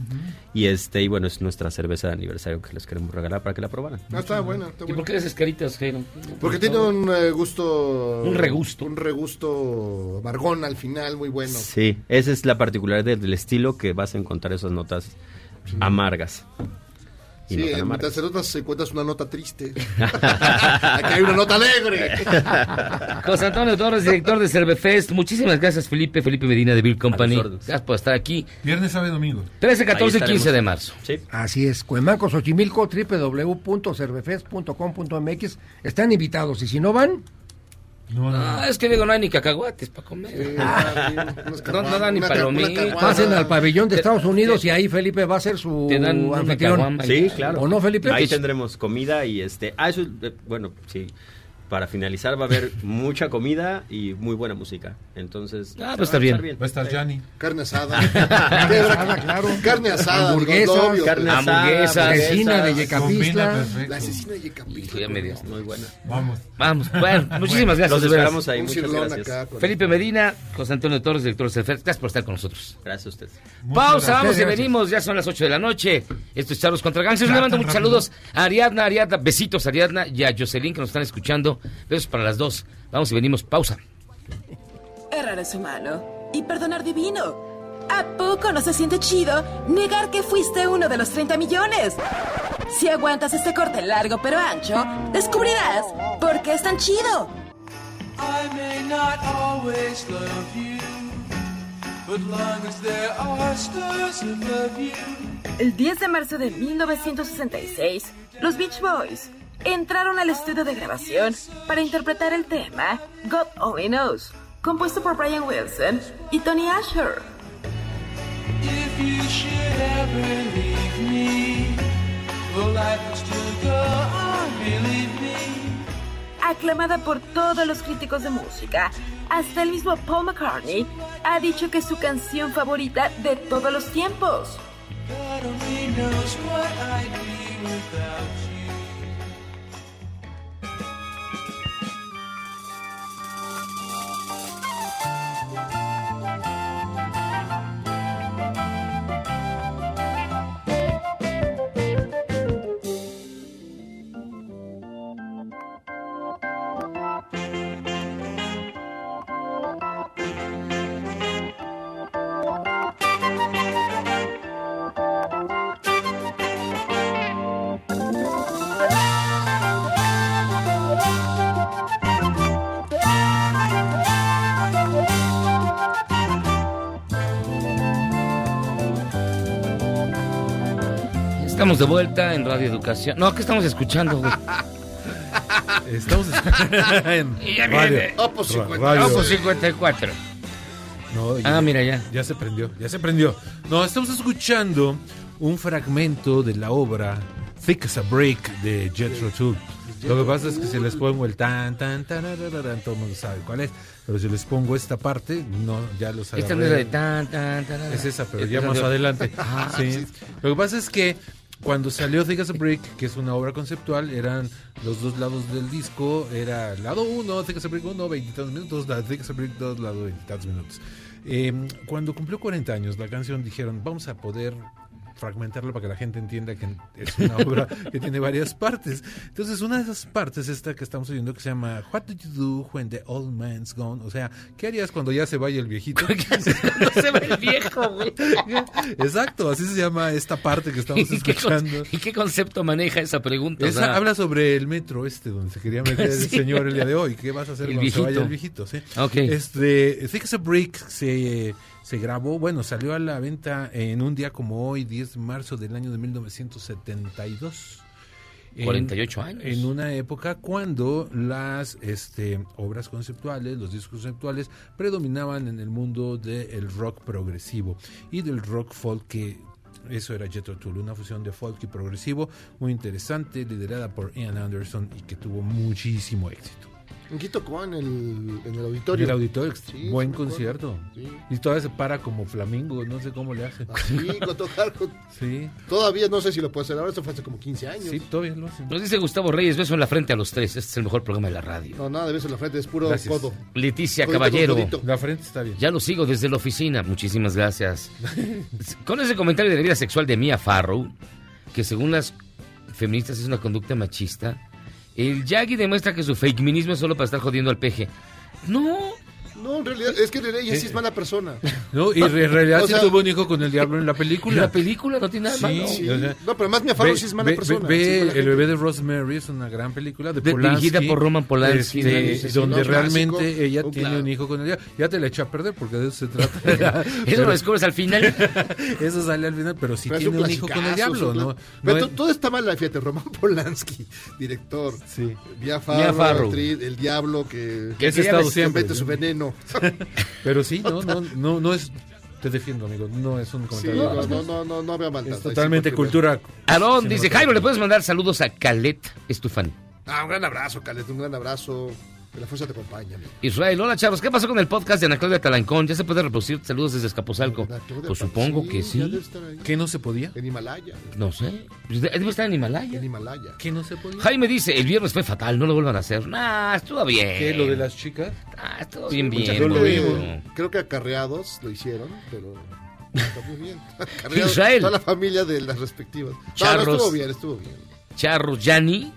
Y este y bueno, es nuestra cerveza de aniversario que les queremos regalar para que la probaran. Ah, está buena, está ¿Y buena. por qué esas caritas, Jairo? Porque tiene un eh, gusto... Un regusto. Un regusto amargón al final, muy bueno. Sí, esa es la particularidad del, del estilo que vas a encontrar esas notas amargas. Y Sí, no en mientras notas encuentras una nota triste. Aquí hay una nota alegre. José Antonio Torres, director de Cervefest. Muchísimas gracias, Felipe. Felipe Medina de Bill Company. Gracias por estar aquí. Viernes, sábado y domingo. 13, Ahí 14 y estaremos. 15 de marzo. Sí. Así es, Cuemaco, Xochimilco, www.cervefest.com.mx. Están invitados y si no van, No, no, No, es que digo, no hay ni cacahuates para comer. Ah, No, no dan ni palomitas. pasen al pabellón de Estados Unidos te- y ahí Felipe va a ser su te dan una anfitrión. Sí, claro. ¿O no, Felipe? Ahí Pues- tendremos comida y este... Ah, eso, eh, bueno, sí. Para finalizar va a haber mucha comida y muy buena música. Entonces... Ah, pues está va a bien. estar Va a estar Gianni. Carne asada. Carne claro. Carne asada. Hamburguesas, digo, obvio. Carne Hamburguesas. asada, Asesina de Yecapistla. La asesina de Yecapistla. ya me dio. Muy buena. Vamos. Vamos, bueno, muchísimas gracias. Los esperamos ahí. Muchas gracias. acá. Felipe Medina, José Antonio Torres, director de Cervefest. Gracias por estar con nosotros. Gracias a ustedes. Muchas Pausa, gracias. vamos y venimos. Ya son las 8 de la noche. Esto es Charlos contra Gangsters. Ya, Le mando muchos rápido. saludos a Ariadna, Ariadna. Besitos a Ariadna y a Jocelyn que nos están escuchando. Besos para las dos. Vamos y venimos. Pausa. Errar es humano y perdonar divino. ¿A poco no se siente chido negar que fuiste uno de los 30 millones? Si aguantas este corte largo pero ancho, descubrirás por qué es tan chido. I may not always love you, but long as there are stars above you. El 10 de marzo de 1966, los Beach Boys entraron al estudio de grabación para interpretar el tema God Only Knows, compuesto por Brian Wilson y Tony Asher. Aclamada por todos los críticos de música, hasta el mismo Paul McCartney ha dicho que es su canción favorita de todos los tiempos. Estamos de vuelta en Radio Educación. No, ¿qué estamos escuchando, güey? Estamos en Y ya radio. viene. Opus 50. Radio. Opus 54. No, Ah, mira ya. Ya se prendió, ya se prendió. No, estamos escuchando un fragmento de la obra Thick as a Brick de Jethro Tull. Lo que pasa es que si les pongo el tan, tan, tan, tarararán, todo el mundo sabe cuál es. Pero si les pongo esta parte, no, ya lo saben. Esta no es la de tan, tan, tan. Es esa, pero ya más de- adelante. Ah, Sí. Lo que pasa es que cuando salió Thick as a Brick, que es una obra conceptual, eran los dos lados del disco. Era lado 1, Thick as a Brick 1, 20 minutos, la Thick as a Brick 2, lado 20 minutos. Eh, cuando cumplió 40 años la canción, dijeron, vamos a poder fragmentarla para que la gente entienda que es una obra que tiene varias partes. Entonces, una de esas partes, esta que estamos oyendo, que se llama What do you do when the old man's gone? O sea, ¿qué harías cuando ya se vaya el viejito? No se ve el viejo, güey. Exacto, así se llama esta parte que estamos ¿Y qué, con- escuchando. ¿Y qué concepto maneja esa pregunta? O Esa sea, habla sobre el metro este donde se quería meter el señor el día de hoy. ¿Qué vas a hacer El cuando se vaya viejito. el viejito? ¿sí? Ok. Este, as a Brick se, se grabó, bueno, salió a la venta en un día como hoy, 10 de marzo del año de 1972. En- 48 años. En una época cuando las este, obras conceptuales, los discos conceptuales, predominaban en el mundo del rock progresivo y del rock folk que eso era Jethro Tull, una fusión de folk y progresivo muy interesante, liderada por Ian Anderson y que tuvo muchísimo éxito. Aquí tocó en el, en el En auditorio. el auditorio, Sí, buen concierto. Sí. Y todavía se para como flamingo, no sé cómo le hace. Sí, con tocar con- Sí, Todavía no sé si lo puede hacer ahora, esto fue hace como 15 años. sí, todavía lo hace. Nos dice Gustavo Reyes, beso en la frente a los tres. Este es el mejor programa de la radio. No, nada de beso en la frente, es puro Gracias. codo. Leticia Codito Caballero. codito. La frente está bien. Ya lo sigo desde la oficina. Muchísimas gracias. Con ese comentario de la vida sexual de Mia Farrow, que según las feministas es una conducta machista, el Yagi demuestra que su feminismo es solo para estar jodiendo al peje. No, No, en realidad, es que en realidad ella sí es mala persona. No, y en realidad O sí sea- tuvo un hijo con el diablo en la película. la película no tiene nada Sí, malo. Sí. o sea, no, pero además mi Farrow sí es mala ve- persona. ve El bebé de Rosemary es una gran película de, De- Polanski, dirigida por Roman Polanski, este, de- donde no, realmente clásico, ella un tiene claro. un hijo con el diablo. Ya te la eché a perder porque de eso se trata. Eso Pero- lo descubres al final. eso sale al final, pero sí Pero tiene un un hijo con el diablo, ¿no? todo está mal, fíjate, Roman Polanski, director. Sí. Mia Mia Farrow, el diablo que, Que es estado siempre. su veneno. Pero sí, no, no, no, no es. Te defiendo, amigo. No es un Sí, comentario. no, no, no, no, no había maldad. es sí totalmente cultura. Aarón dice. Jairo, ¿le puedes mandar saludos a Calet? Es tu fan. Ah, un gran abrazo, Calet, un gran abrazo. Que la fuerza te acompañe, amigo. Israel, hola Charlos, ¿qué pasó con el podcast de Ana Claudia Talancón? ¿Ya se puede reproducir saludos desde Escaposalco? Pues supongo que sí. ¿Qué no se podía? En Himalaya. No sé. Pues de- Debe estar en Himalaya. En Himalaya. ¿Qué no se podía? Jaime dice, el viernes fue fatal, no lo vuelvan a hacer. Nah, estuvo bien. ¿Qué? ¿Lo de las chicas? Ah, estuvo bien, bien. gente- bonito. creo que acarreados lo hicieron, pero está muy bien. Acarreados, Israel. Toda la familia de las respectivas. No, no, Charros. estuvo bien, estuvo bien. Charros, Yanni.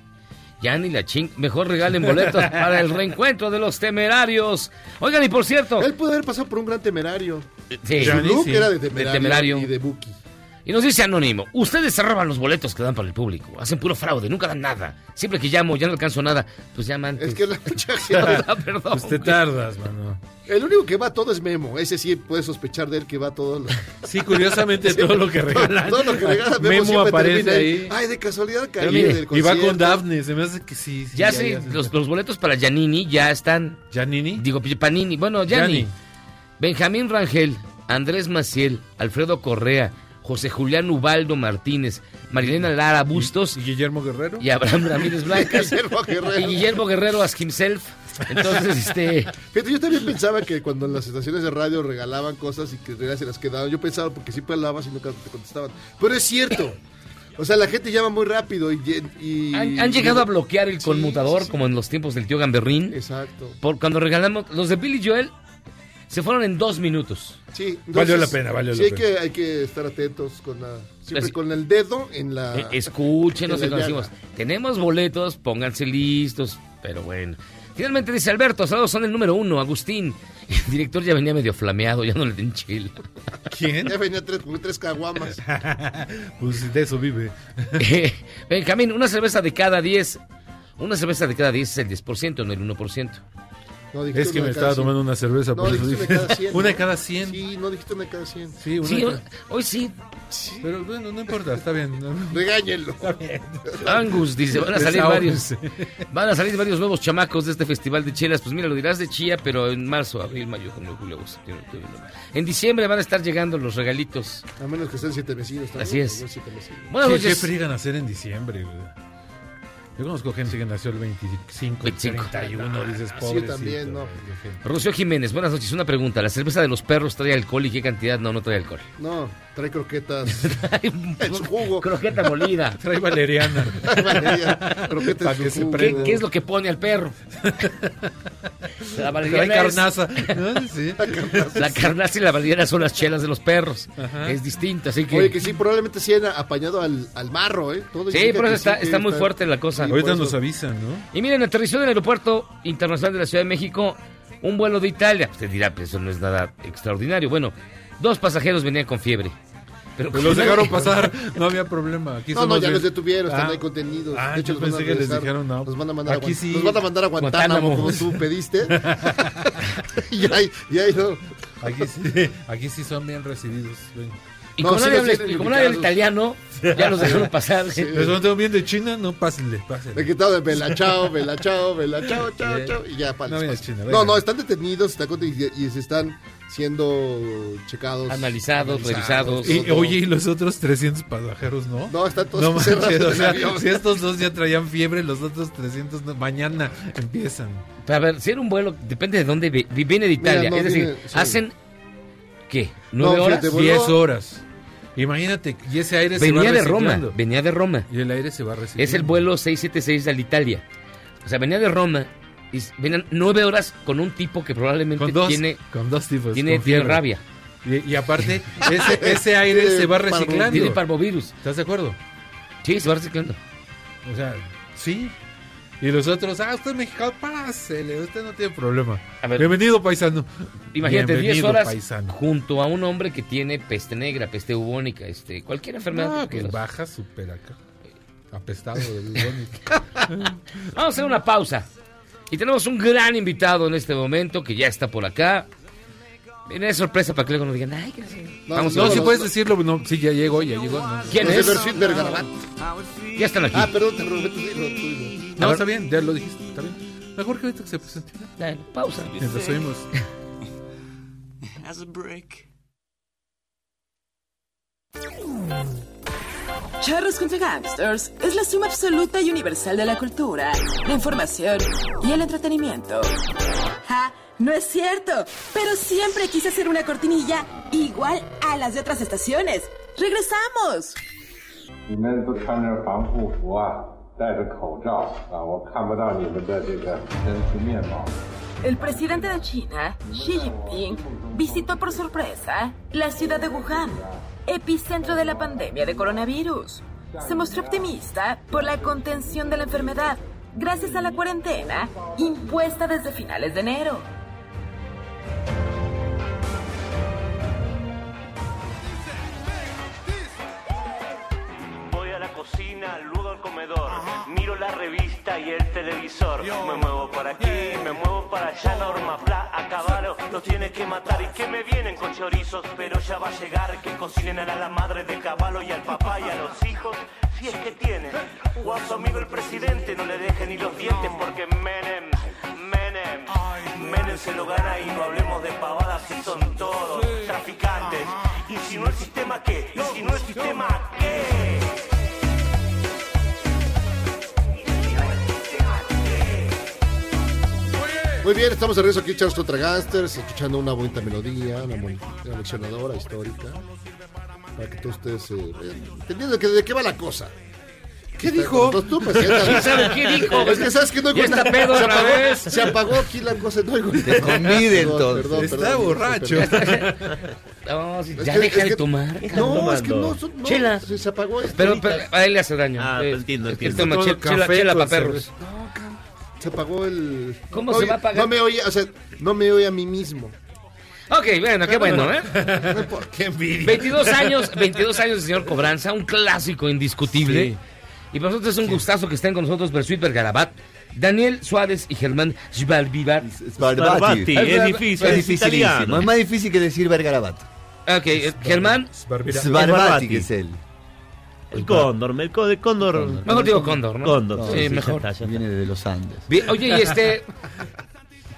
Yanni la ching. Mejor regalen boletos para el reencuentro de los temerarios. Oigan, y por cierto. Él puede haber pasado por un gran temerario. Sí. Su look sí. era de De temerario, y de Buki. Y nos dice Anónimo, ustedes se roban los boletos que dan para el público, hacen puro fraude, nunca dan nada. Siempre que llamo ya no alcanzo nada, pues llaman. Es que la mucha gente... perdón. Pues te tardas, mano. El único que va a todo es Memo. Ese sí puede sospechar de él que va a todo. Lo... Sí, curiosamente todo lo que regalan. Todo lo que regala Memo, Memo siempre aparece termina ahí. Ay, de casualidad caí el Y va con. Daphne, se me hace que sí. sí, Ya sé, los, los boletos para Giannini ya están. ¿Janini? Digo, Panini. Bueno, Gianni. Gianni. Benjamín Rangel, Andrés Maciel, Alfredo Correa, José Julián Ubaldo Martínez, Marilena Lara Bustos ¿Y Guillermo Guerrero? y Abraham Ramírez Blancas. Guillermo Guerrero. y Guillermo Guerrero as himself. Entonces, este. Fíjate, yo también pensaba que cuando en las estaciones de radio regalaban cosas y que en realidad se las quedaban, yo pensaba porque siempre hablabas y nunca te contestaban. Pero es cierto. O sea, la gente llama muy rápido y... y- Han, han llegado a bloquear el Sí, conmutador sí, sí. como en los tiempos del tío Gamberrín. Exacto. Por cuando regalamos. Los de Billy Joel se fueron en dos minutos. Sí, Valió la pena, valió sí la hay pena. Que, hay que estar atentos con la... Siempre Así- con el dedo en la... Eh, escúchenos, en la decimos, tenemos boletos, pónganse listos, pero bueno. Finalmente dice Alberto, saludos son el número uno, Agustín. El director ya venía medio flameado, ya no le den chile. ¿Quién? Ya venía tres, con tres caguamas. Pues de eso vive. Eh, Benjamín, una cerveza de cada 10. Una cerveza de cada 10 es el 10%, no el 1%. No, dijiste Es que me estaba tomando una cerveza, No, por eso dije. una de cada 100. Una de ¿no? cada 100. Sí, no dijiste una de cada 100. Sí, una Sí, cada- hoy sí. Pero bueno, no importa, está bien. Regáñenlo. Angus dice, van a salir varios. Van a salir varios nuevos chamacos de este festival de chelas. Pues mira, lo dirás de chía, pero en marzo, abril, mayo, junio, julio, agosto. En diciembre van a estar llegando los regalitos. A menos que estén siete vecinos. también, Así es. Buenas ¿Qué, qué noches. friegan hacer en diciembre, güey? Yo conozco gente que nació el 25, 25. 31, dices, Sí, pobrecito. también, no. Rocío Jiménez, buenas noches. Una pregunta. ¿La cerveza de los perros trae alcohol y qué cantidad? No, no trae alcohol. No, trae croquetas en su jugo. Croqueta molida. Trae valeriana. Valeria, croquetas Pa' en su jugo. ¿Qué, qué es lo que pone al perro? La Trae valeriana es- carnaza. ¿no? Sí. La carnaza y la valeriana son las chelas de los perros. Ajá. Es distinto, así que... Oye, que sí, probablemente sí han apañado al, al marro, ¿eh? Todo Sí, indica por eso que está, está muy fuerte la cosa. Sí, Ahorita nos avisan, ¿no? Y miren, aterrizó en el aeropuerto internacional de la Ciudad de México un vuelo de Italia. Usted dirá, pues eso no es nada extraordinario. Bueno, dos pasajeros venían con fiebre. Pero los dejaron pasar, no había problema. Aquí No, no, ya los detuvieron, están Ah. ahí contenidos. Ah, de hecho, yo los van a pensé que les dijeron, no. Los van a mandar, Aquí a, sí. los van a, mandar a Guantánamo, Guantánamo. como tú pediste. y ahí, y ahí no. Aquí sí, aquí sí son bien recibidos. ven. Y No, como, sí y como nadie habla ubicados. italiano, ya los dejaron pasar. Les mandó bien de China, no pásenle, Me pásenle. quitado de vela, chao, vela, chao, vela, chao, chao, chao. Y ya, para no viene China, No, no, están detenidos, está con- y, y se están siendo checados. Analizados, revisados. Y, oye, y los otros 300 pasajeros, ¿no? No, están todos No manches, o sea, si estos dos ya traían fiebre, los otros 300 no, mañana empiezan. Pero a ver, si era un vuelo, depende de dónde vi- vi- viene de Italia. no, es decir, viene- sí. hacen. ¿Qué? ¿Nueve No, horas? voló- 10 horas. Imagínate, y ese aire se Venía va de Roma. Venía de Roma. Y el aire se va reciclando. Es el vuelo 676 al Italia. O sea, venía de Roma y venían nueve horas con un tipo que probablemente Con dos, tiene, con dos tipos. tiene, con tiene fiebre. rabia. Y, y aparte, ese, ese aire se va reciclando. Tiene parvovirus. ¿Estás de acuerdo? Sí, se va reciclando. O sea, sí. Y los otros, ah, usted es mexicano, pásele, usted no tiene problema. A ver. Bienvenido, paisano. Imagínate, 10 Bienvenido, horas paisano. junto a un hombre que tiene peste negra, peste bubónica, este, cualquier enfermedad. No, que quieras. baja súper acá. Apestado del bubónico. Vamos a hacer una pausa. Y tenemos un gran invitado en este momento que ya está por acá. Viene de sorpresa para que luego nos digan, ay, ¿qué? No, Vamos no, a ver. si puedes decirlo, no, sí, ya llegó, ya llegó. no. ¿Quién es? Ya están aquí. Ah, perdón, te prometo, dilo, tú. No, está bien, ya lo dijiste, está bien. Mejor que ahorita que se presente. Dale, pausa. Mientras oímos. As a brick. Charros contra Gangsters es la suma absoluta y universal de la cultura, la información y el entretenimiento. ¡Ja! No es cierto, pero siempre quise hacer una cortinilla igual a las de otras estaciones. ¡Regresamos! El presidente de China, Xi Jinping, visitó por sorpresa la ciudad de Wuhan epicentro de la pandemia de coronavirus. Se mostró optimista por la contención de la enfermedad gracias a la cuarentena impuesta desde finales de enero. Voy a la cocina, luego al comedor. Miro la revista y el televisor. Me muevo por aquí, me muevo para allá. Norma Pla, caballo, los tiene que matar. Y que me vienen con chorizos, pero ya va a llegar. Que cocinen a la madre del caballo y al papá y a los hijos. Si es que tienen. O a su amigo el presidente, no le dejen ni los dientes porque Menem, Menem, Menem se lo gana y no hablemos de pavadas que son todos traficantes. Y si no el sistema, ¿qué? Y si no el sistema, ¿qué? Muy bien, estamos de regreso aquí, Charles contra Gangsters, escuchando una bonita melodía, una bonita una leccionadora histórica, para que todos ustedes eh, vayan entendiendo de, qué- de qué va la cosa. ¿Qué dijo? Tú, presidenta, ¿Quién sabe qué dijo? Es que sabes que no está nada. pedo se, apagó, vez. se apagó aquí la cosa, no nada. convide, Perdón, entonces. perdón, Está perdón, borracho. perdón. No, si ya que- deja de que- tomar. No, es que no, son- no, Chela. se, se apagó esto Pero, pero a él le hace daño. Ah, Eh, entiendo, es que él entiendo. toma chela, chela, café chela con pa' perros. Se apagó el... ¿Cómo Oye, se va a apagar? No me oye, o sea, no me oye a mí mismo. Ok, bueno, qué bueno, ¿eh? Qué envidia. 22 años, 22 años de señor Cobranza, un clásico indiscutible. Sí. Y para nosotros es un gustazo que estén con nosotros Bersuit Bergarabat, Daniel Suárez y Germán Schwalbivar. Sbarbati. es difícil, Es es dificilísimo. italiano. Es más difícil que decir Vergarabat. Ok, eh, Germán, que es él. El cóndor, el co- de cóndor. mejor digo Cóndor, ¿no? Cóndor, Sí, mejor. está, ya está. Viene de los Andes. Bien, oye, y este...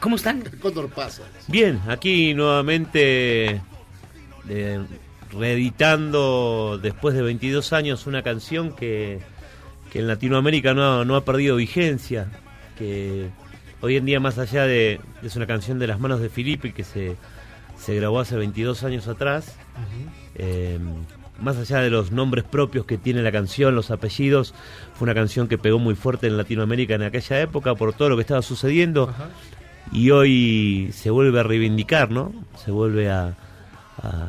¿Cómo están? Cóndor pasa. Bien, aquí nuevamente eh, reeditando después de 22 años una canción que, que en Latinoamérica no, no ha perdido vigencia, que hoy en día más allá de es una canción de las manos de Filippi que se, se grabó hace 22 años atrás, eh, más allá de los nombres propios que tiene la canción, los apellidos, fue una canción que pegó muy fuerte en Latinoamérica en aquella época por todo lo que estaba sucediendo y hoy se vuelve a reivindicar, ¿no? Se vuelve a, a-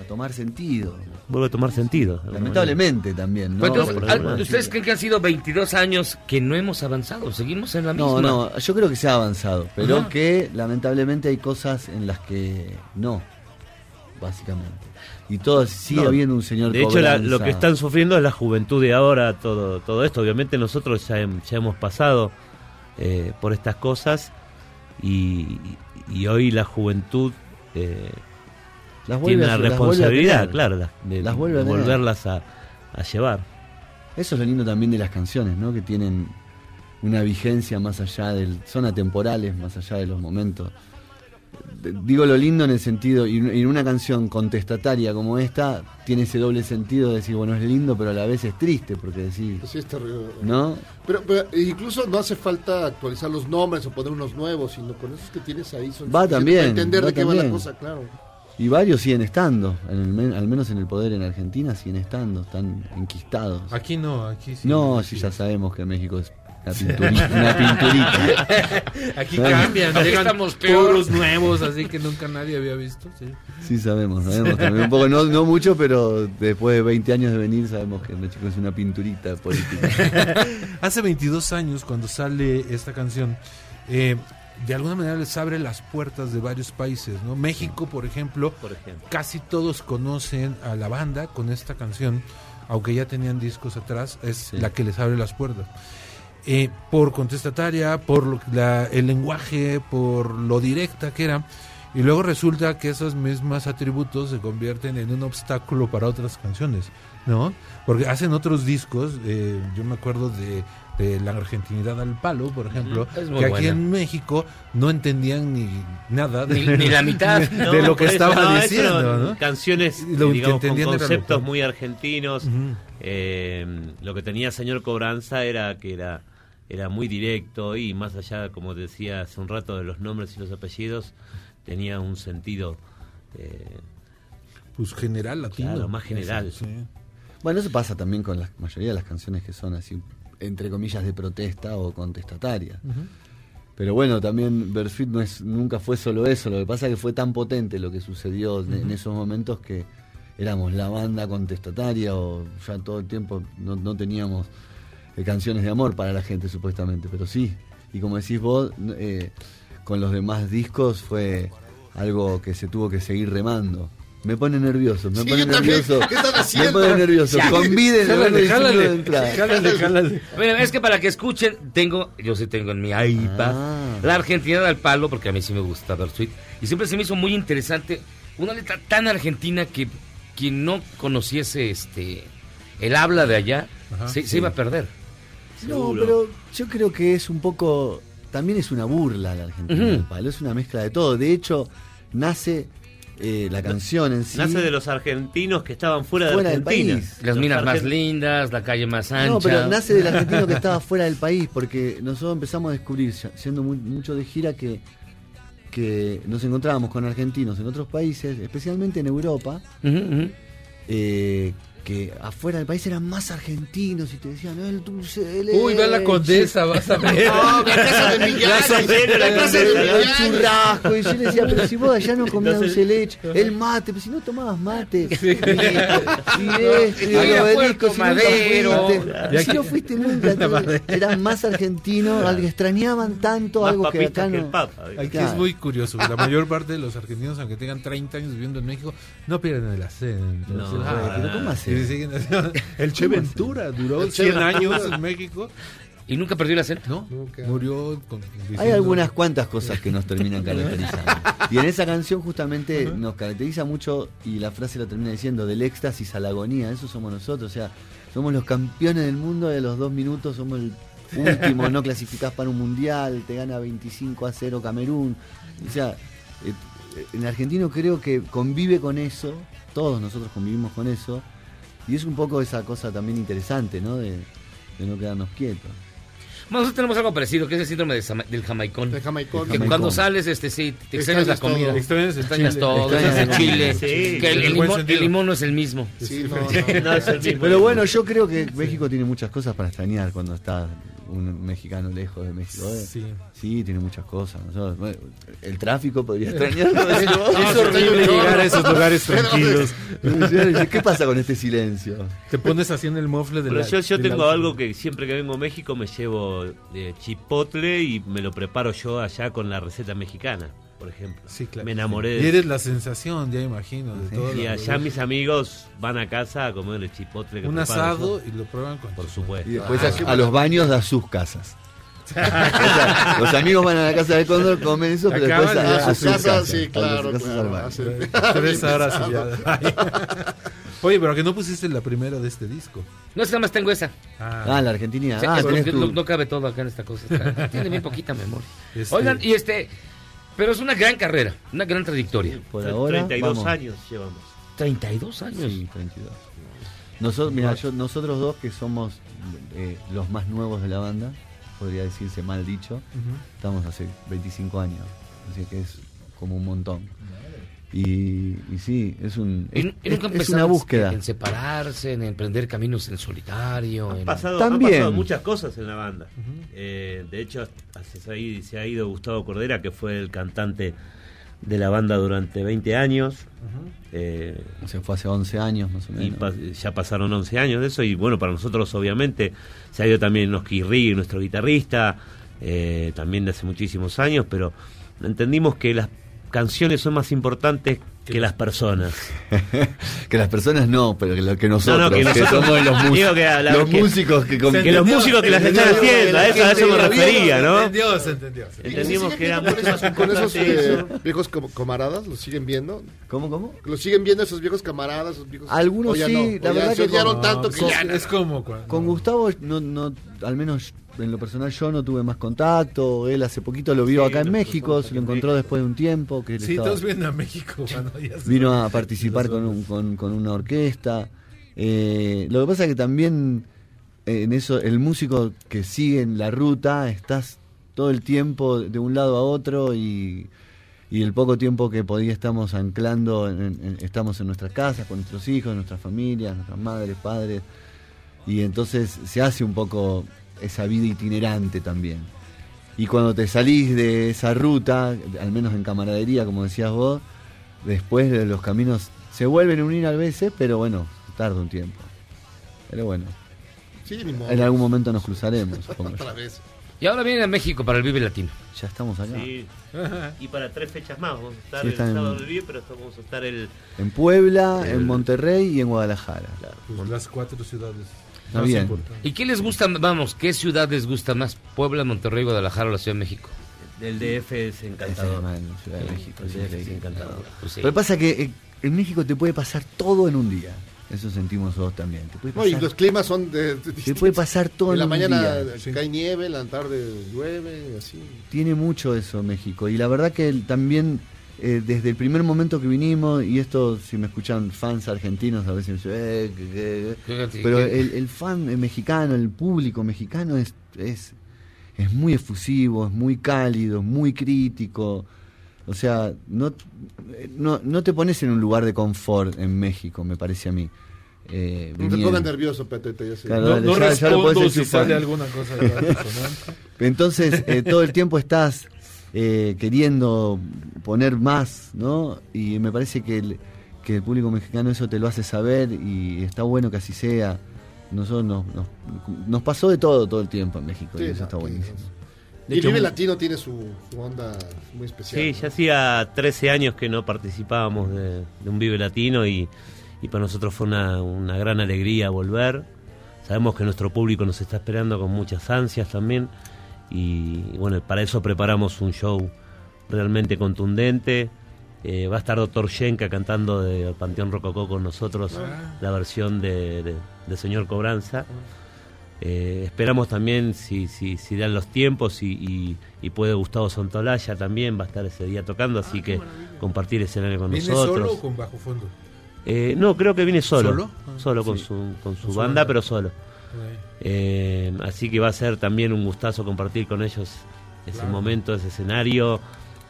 A tomar sentido. vuelve a tomar sentido. Lamentablemente también. ¿no? Entonces, ¿Ustedes creen que han sido 22 años que no hemos avanzado? Seguimos en la misma. No, no, yo creo que se ha avanzado, pero Ajá. que lamentablemente hay cosas en las que no, básicamente. Y todo sigue No, habiendo un señor De hecho, la- lo que están sufriendo es la juventud de ahora, todo, todo esto. Obviamente nosotros ya, hem- ya hemos pasado eh, por estas cosas y, y hoy la juventud eh, Las tiene a- la responsabilidad, claro, la- de, Las vuelve a volverlas a, a llevar. Eso es lo lindo también de las canciones, ¿no? Que tienen una vigencia más allá del... Son atemporales, más allá de los momentos digo lo lindo en el sentido, y en una canción contestataria como esta, tiene ese doble sentido de decir, bueno, es lindo, pero a la vez es triste, porque decir, Sí, está re- ¿no? Pero, pero incluso no hace falta actualizar los nombres o poner unos nuevos, sino con esos que tienes ahí son Va también, para entender va de qué va la cosa, claro. Y varios siguen estando, en el men- al menos en el poder en Argentina siguen estando, están enquistados. Aquí no, aquí sí. no, sí, ya sabemos que México es una pinturita. una pinturita. Aquí cambian, Aquí llegan estamos puros nuevos, así que nunca nadie había visto. Sí. Sí, sabemos, sabemos también. Un poco, no, no mucho, pero después de 20 años de venir sabemos que México es una pinturita política. Hace 22 años, cuando sale esta canción, eh, de alguna manera les abre las puertas de varios países, ¿no? México, por ejemplo, casi todos conocen a la banda con esta canción, aunque ya tenían discos atrás, es la que les abre las puertas. Eh, por contestataria, por la- el lenguaje, por lo directa que era. Y luego resulta que esos mismos atributos se convierten en un obstáculo para otras canciones, ¿no? Porque hacen otros discos, eh, yo me acuerdo de, de La Argentinidad al Palo, por ejemplo, que aquí en México no entendían ni nada de, Ni- ni la mitad. de, No, de lo que eso, estaba no, diciendo. Canciones, que con conceptos muy argentinos. Eh, lo que tenía señor Cobranza era que era, era muy directo y más allá, como decía hace un rato, de los nombres y los apellidos, tenía un sentido eh, Pues general latino. Claro, más general. Sí. Bueno, eso pasa también con la mayoría de las canciones que son así, entre comillas, de protesta o contestatarias. Ujú. Pero bueno, también Bersuit no es, nunca fue solo eso. Lo que pasa es que fue tan potente lo que sucedió en- esos momentos que éramos la banda contestataria o ya todo el tiempo no, no teníamos eh, canciones de amor para la gente supuestamente. Pero sí, y como decís vos, eh, con los demás discos fue algo que se tuvo que seguir remando. Me pone nervioso, me Sí, pone nervioso. ¿Qué Me pone nervioso. Jálale, bueno, de es que para que escuchen, tengo, yo sí tengo en mi iPad Ah. la Argentina al palo, porque a mí sí me gusta Bersuit. Y siempre se me hizo muy interesante una letra tan argentina que quien no conociese este el habla de allá Ajá. se, se Sí. iba a perder. No, pero yo creo que es un poco. También es una burla la Argentina del Palo, es una mezcla de todo. De hecho, nace eh, la canción en sí. nace de los argentinos que estaban fuera, Fuera de del Argentina. país. Las Los minas más lindas, la calle más ancha. No, pero nace del argentino que estaba fuera del país, porque nosotros empezamos a descubrir, siendo muy- mucho de gira, que, que nos encontrábamos con argentinos en otros países, especialmente en Europa, eh, que afuera del país eran más argentinos y te decían, "No, el dulce de leche. Uy, ve a la condesa, vas a ver. No, la casa de Llena, la casa de Condesa. El churrasco, y yo le decía, pero si vos allá no comías dulce de leche, el mate, pero si no tomabas mate, y, y esto, y obelisco, Puerto si nunca Madero. fuiste, si no fuiste nunca, entonces, eran más argentinos, algo que extrañaban tanto, Más algo que acá que no. el Papa. Aquí Claro. es muy curioso. La mayor parte de los argentinos, aunque tengan 30 años viviendo en México, no pierden el acento. No, Sí, pero. ¿cómo y hace? siguen haciendo- El Che. Ventura duró El Che 100 Ventura. años en México. Y nunca perdió el acento. No, Nunca. murió con, Hay algunas cuantas cosas que nos terminan caracterizando. Y en esa canción justamente nos caracteriza mucho, y la frase lo termina diciendo, del éxtasis a la agonía, eso somos nosotros, o sea, somos los campeones del mundo de los dos minutos, somos el último, no clasificás para un mundial, te gana 25 a 0 Camerún. O sea, eh, en argentino creo que convive con eso, todos nosotros convivimos con eso, y es un poco esa cosa también interesante, ¿no? De, de no quedarnos quietos. Bueno, nosotros tenemos algo parecido, que es el síndrome de Sama- del jamaicón. De Jamaicón. Que Jamaicón. cuando sales, este sí, te extrañas la Extrañas todo. comida. Extrañas el Extrañas chile. todo, Extrañas extrañas el chile. Sí, que limón, el limón no es el mismo. Sí, no, No, es el mismo. Pero bueno, yo creo que México tiene muchas cosas para extrañar cuando está un mexicano lejos de México. ¿eh? Sí. Sí, tiene muchas cosas. El tráfico podría extrañarlo. Es horrible llegar a esos lugares tranquilos. ¿Qué pasa con este silencio? Te pones así en el mofle de Pero la- yo, yo tengo algo que siempre que vengo a México me llevo de chipotle y me lo preparo yo allá con la receta mexicana, por ejemplo. Sí, claro. Me enamoré Y de eres la sensación, ya imagino. De todo Y allá mis amigos van a casa a comer el chipotle que Un asado y lo prueban con Por supuesto. Y después Ah, a, los baños de sus casas. O sea, los amigos van a la casa de Cóndor, comen eso, pero Acaban después de- a, A a sus sus casas, casas. sí, a sus claro, casas claro. Tres horas y ya. Oye, pero que no pusiste la primera de este disco. No, es que nada más tengo esa. Ah, la Argentina. Sí, Ah, no, no cabe todo acá en esta cosa. Tiene bien poquita memoria. Este- Oigan, y este. Pero es una gran carrera, una gran trayectoria. Por ahora, 32 vamos. años llevamos. 32 años. Sí, 32. Nosotros, mira, yo- nosotros dos que somos eh, los más nuevos de la banda, podría decirse mal dicho, estamos hace 25 años, así que es como un montón. Y, y sí, es un Y, es, y nunca es- es pensaron una búsqueda. En separarse, en emprender caminos en solitario. en- pasado, También. han pasado muchas cosas en la banda. Eh, de hecho, se ha, ido, se ha ido Gustavo Cordera, que fue el cantante de la banda durante 20 años. Eh, Se fue hace 11 años más o y menos. pa- ya pasaron 11 años de eso. Y bueno, para nosotros, obviamente, se ha ido también Noski Rigg, nuestro guitarrista, eh, también de hace muchísimos años. Pero entendimos que las canciones son más importantes que las personas. que las personas no, pero que lo que nosotros, No, no, que nosotros- somos los, mus- digo que a la- los que- músicos que, con- que los músicos que las están haciendo, a eso, a eso me refería, ¿no? entendió, se entendió. se. Entendimos que era con esos, con esos importante eh, viejos camaradas, ¿los siguen viendo? ¿Cómo, cómo? ¿Los siguen viendo esos viejos camaradas? Esos viejos... Algunos sí, no? la verdad se que odiaron tanto que ya... Es como cuando... Con Gustavo, no, no, al menos en lo personal yo no tuve más contacto. Él hace poquito lo vio Sí, acá en México, se lo en encontró México. después de un tiempo. Que él Sí, estaba- todos vienen a México. cuando ya vino a participar con, un- con, con una orquesta. Eh, lo que pasa es que también eh, en eso, el músico que sigue en la ruta, estás todo el tiempo de un lado a otro y, y el poco tiempo que podía estamos anclando, en- en- estamos en nuestras casas, con nuestros hijos, nuestras familias, nuestras madres, padres, y entonces se hace un poco esa vida itinerante también. Y cuando te salís de esa ruta, al menos en camaradería, como decías vos, después de los caminos se vuelven a unir a veces, pero bueno, tarda un tiempo. Pero bueno, Sí, ni modo. en algún momento nos cruzaremos. Otra vez. Y ahora viene a México para el Vive Latino. Ya estamos acá. Sí. Y para tres fechas más. Vamos a estar Sí, el en- sábado del Vive, pero vamos a estar el. En Puebla, El- en Monterrey y en Guadalajara. Pues las cuatro ciudades. Está más bien. ¿Y qué les gusta, vamos, qué ciudad les gusta más? ¿Puebla, Monterrey, Guadalajara o la Ciudad de México? El DF es encantador. Es Ciudad de México, El sí, DF sí, es encantador. Pues sí. Lo que pasa es que eh, en México te puede pasar todo en un día. Eso sentimos nosotros también. Te puede No, y los climas son de, de te puede pasar todo En en, la un mañana día. cae nieve, en la tarde llueve, así. Tiene mucho eso México. Y la verdad que también eh, desde el primer momento que vinimos, y esto si me escuchan fans argentinos a veces me dicen, "Eh, que- que-". Fíjate pero el, el fan mexicano, el público mexicano es, es, es muy efusivo, es muy cálido, es muy crítico. O sea, no, no, no te pones en un lugar de confort en México, me parece a mí. Eh, No te pongas nervioso, Petete, ya. Claro, No, dale, no ya- ya lo podés respondo si enchufar. sale alguna cosa de. Entonces, eh, todo el tiempo estás eh, queriendo poner más, ¿no? Y me parece que el, que el público mexicano eso te lo hace saber y está bueno que así sea. Nosotros nos, nos, nos pasó de todo todo el tiempo en México Sí, y eso está sí, buenísimo. Y el Vive Latino tiene su, su onda muy especial. Sí, ¿no? ya hacía 13 años que no participábamos de, de un Vive Latino y, y para nosotros fue una, una gran alegría volver. Sabemos que nuestro público nos está esperando con muchas ansias también y, bueno, para eso preparamos un show realmente contundente. Eh, va a estar Doctor Shenka cantando de Panteón Rococó con nosotros Ah. la versión de, de- de Señor Cobranza. Eh, esperamos también, si, si, si dan los tiempos y, y- y puede Gustavo Santolaya también, va a estar ese día tocando, así que compartir escenario con ¿Viene nosotros. solo o con bajo fondo? Eh, no, creo que viene solo. ¿Solo? Ah, Solo con su, con su Con su banda, banda. pero solo. Eh, así que va a ser también un gustazo compartir con ellos ese Claro. momento, ese escenario,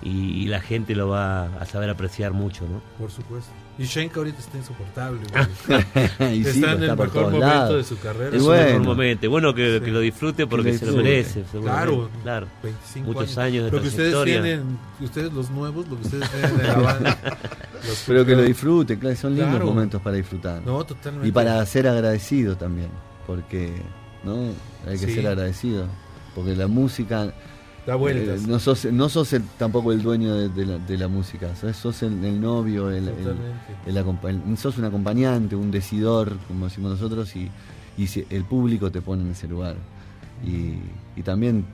y, y la gente lo va a saber apreciar mucho, ¿no? Por supuesto. Y Shenka ahorita está insoportable. Y sí, está pues, en está el mejor momento lados. de su carrera. Es bueno. un mejor momento. Bueno, que, Sí. que lo disfrute porque lo se lo merece. Claro, claro. 25 Muchos años. años de Lo que ustedes tienen, ustedes los nuevos, lo que ustedes tienen en la banda. Pero que lo disfrute, claro, son lindos Claro. momentos para disfrutar. No, totalmente. Y para ser agradecido también, porque ¿no? hay que Sí. ser agradecido, porque la música Da vueltas. eh, no sos, no sos el- tampoco el dueño de, de la, de la música, sos, sos el, el novio, el, el- sos un acompañante, un decidor, como decimos nosotros, y, y el público te pone en ese lugar. Y, y también,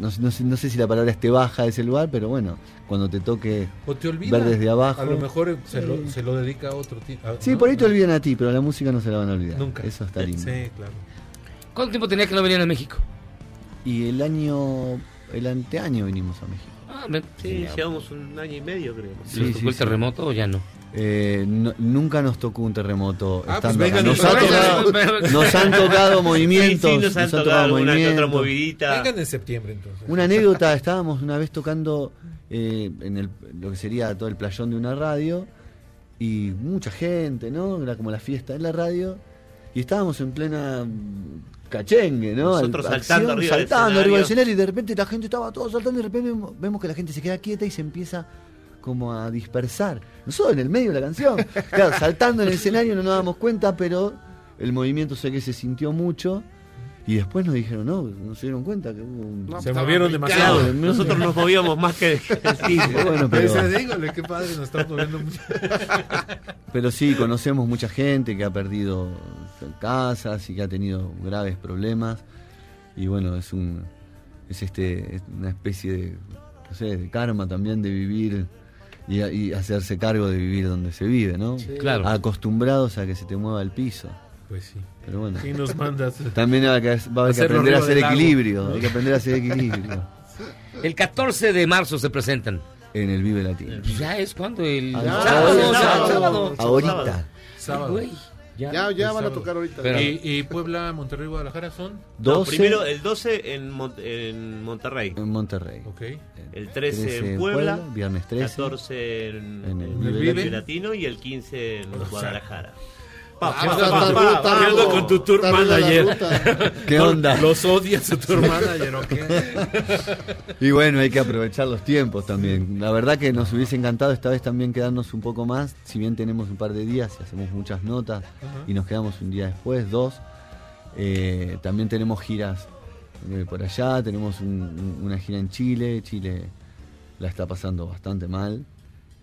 no, no sé, no sé si la palabra es te baja de ese lugar, pero bueno, cuando te toque O te olvida. ver desde abajo. A lo mejor se, Sí. lo, se lo dedica a otro tipo. Sí, por ahí te olvidan a ti, pero la música no se la van a olvidar. Nunca. Eso está lindo. Sí, claro. ¿Cuánto tiempo tenía que no venían a México? Y el año, el anteaño vinimos a México. me- Sí, llevamos un año y medio, creo. ¿Les tocó el terremoto o ya no? Eh, no- nunca nos tocó un terremoto. Ah, estando pues vengan nos, ha tocado, han tocado movimientos. Sí, sí, nos han tocado alguna que otra movidita. Vengan en septiembre entonces. Una anécdota, estábamos una vez tocando eh, en el, lo que sería todo el playón de una radio y mucha gente, ¿no? Era como la fiesta en la radio y estábamos en plena cachengue, ¿no? Nosotros Al- saltando arriba del saltando arriba del escenario. y de repente la gente estaba todo saltando y de repente vemos que la gente se queda quieta y se empieza como a dispersar. Nosotros en el medio de la canción, claro, saltando en el escenario no nos damos cuenta, pero el movimiento sé que se sintió mucho. Y después nos dijeron, no, no se dieron cuenta que hubo un... No, Se movieron demasiado. Claro, Nosotros nos movíamos más que el. Bueno, pero, qué padre, nos estamos moviendo mucho. pero sí, conocemos mucha gente que ha perdido casas y que ha tenido graves problemas. Y bueno, es un es este es una especie de, no sé, de karma también de vivir y, y hacerse cargo de vivir donde se vive, ¿no? Sí. Claro. Acostumbrados a que se te mueva el piso. Pues sí. Pero bueno. Sí, nos mandas. También va a haber que aprender a hacer equilibrio. Hay que aprender a hacer equilibrio. El 14 de marzo se presentan. En el Vive Latino. Ya es cuando el Ah, sábado, sábado, ya, sábado. ahorita. Sábado. Ya, ya el van a tocar ahorita. Pero- y, y Puebla, Monterrey, Guadalajara son. No, 12. primero el 12 en, Mon- en Monterrey. En Monterrey. Ok. El 13, 13 en Puebla. Puebla, viernes 13. 14 en, En en el el Vive. Latino y el 15 en Guadalajara. Pa, Con tu tour manager. ¿Qué onda? Los odias a tu tour manager, ¿o qué? Y bueno, hay que aprovechar los tiempos también. La verdad que nos hubiese encantado esta vez también quedarnos un poco más, si bien tenemos un par de días y hacemos muchas notas y nos quedamos un día después, dos. Eh, también tenemos giras eh, por allá, tenemos un- un- una gira en Chile, Chile la está pasando bastante mal,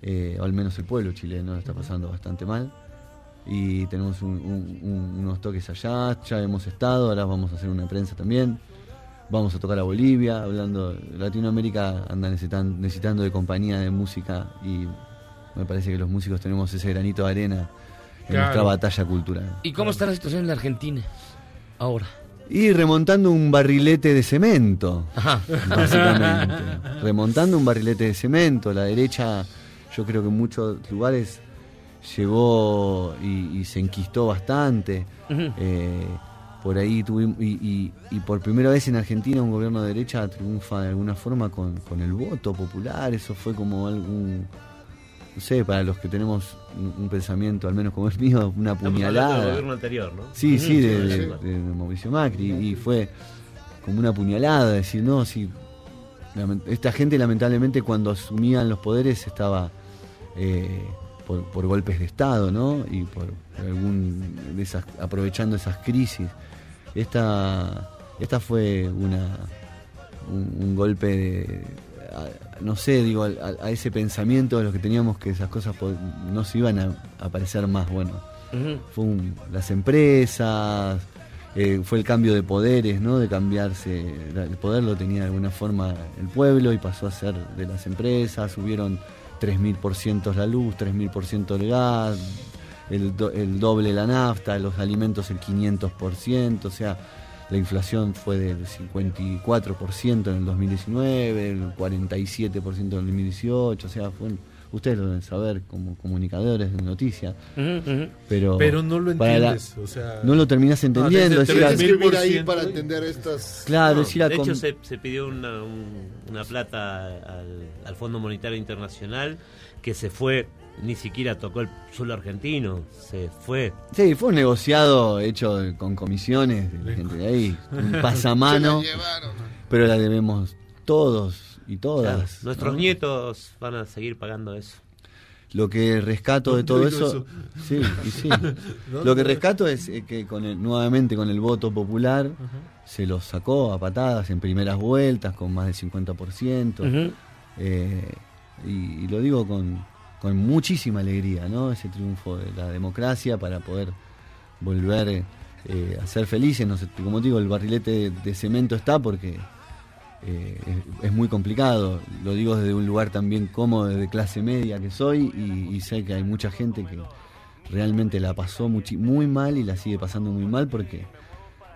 eh, o al menos el pueblo chileno la está pasando bastante mal. Y tenemos un- un- un- unos toques allá, ya hemos estado, ahora vamos a hacer una prensa también. Vamos a tocar a Bolivia, hablando, Latinoamérica anda necesitan- necesitando de compañía de música y me parece que los músicos tenemos ese granito de arena en Claro. nuestra batalla cultural. ¿Y cómo está la situación en la Argentina ahora? Y remontando un barrilete de cemento, Ajá. básicamente. remontando un barrilete de cemento. La derecha, yo creo que en muchos lugares llegó y, y se enquistó bastante. Eh, por ahí tuvimos, y, y- y por primera vez en Argentina un gobierno de derecha triunfa de alguna forma con, con el voto popular. Eso fue como algún, no sé, para los que tenemos un, un pensamiento, al menos como el mío, una puñalada. del gobierno anterior, ¿no? Sí, sí, de, sí, de- sí. de- de Mauricio Macri. Y fue como una puñalada, decir, no, si esta gente lamentablemente cuando asumían los poderes estaba eh, por, por golpes de Estado, ¿no? Y por, por algún de esas, aprovechando esas crisis. Esta, esta fue una un, un golpe de, a- no sé, digo, a, a ese pensamiento de los que teníamos que esas cosas no se iban a, a parecer más, bueno. Ujú. Fue un- las empresas, eh, fue el cambio de poderes, ¿no? De cambiarse, el poder lo tenía de alguna forma el pueblo y pasó a ser de las empresas, subieron 3.000% la luz, 3.000% el gas, el, do- el doble la nafta, los alimentos el 500%, o sea, la inflación fue del 54% en el 2019, el 47% en el 2018, o sea, fue, ustedes lo deben saber como comunicadores de noticias, pero, Pero no lo la- entiendes, o sea- no lo terminas entendiendo. desde es decir, Tienes que vivir ahí 3000% para entender estas. Claro, No, de hecho, se, se pidió una, un- una plata al, al Fondo Monetario Internacional que se fue, ni siquiera tocó el suelo argentino, se fue. Sí, fue un negociado hecho con comisiones de la gente de ahí, un pasamano, pero la debemos todos y todas. Claro, nuestros ¿no? nietos van a seguir pagando eso. Lo que rescato de todo eso, eso. sí, y sí. Lo que rescato es eh, que con el, nuevamente con el voto popular se lo sacó a patadas en primeras vueltas con más del 50%. Ujú. Eh, y, y lo digo con, con muchísima alegría, ¿no? Ese triunfo de la democracia para poder volver eh, a ser felices. No sé, como digo, el barrilete de, de cemento está porque eh, es, es muy complicado. Lo digo desde un lugar también cómodo, de clase media que soy, y, y sé que hay mucha gente que realmente la pasó muy mal y la sigue pasando muy mal porque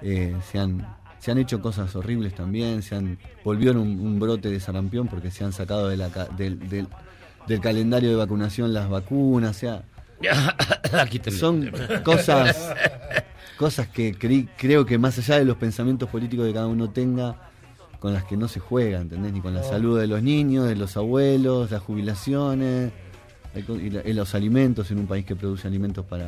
eh, se, han, se han hecho cosas horribles también, se han volvió en un, un brote de sarampión porque se han sacado de la del, del, del calendario de vacunación las vacunas, o sea, Aquí son cosas cosas que creí- creo que más allá de los pensamientos políticos que cada uno tenga, con las que no se juega, ¿entendés? Ni con la salud de los niños, de los abuelos, las jubilaciones, y, la- y los alimentos en un país que produce alimentos para,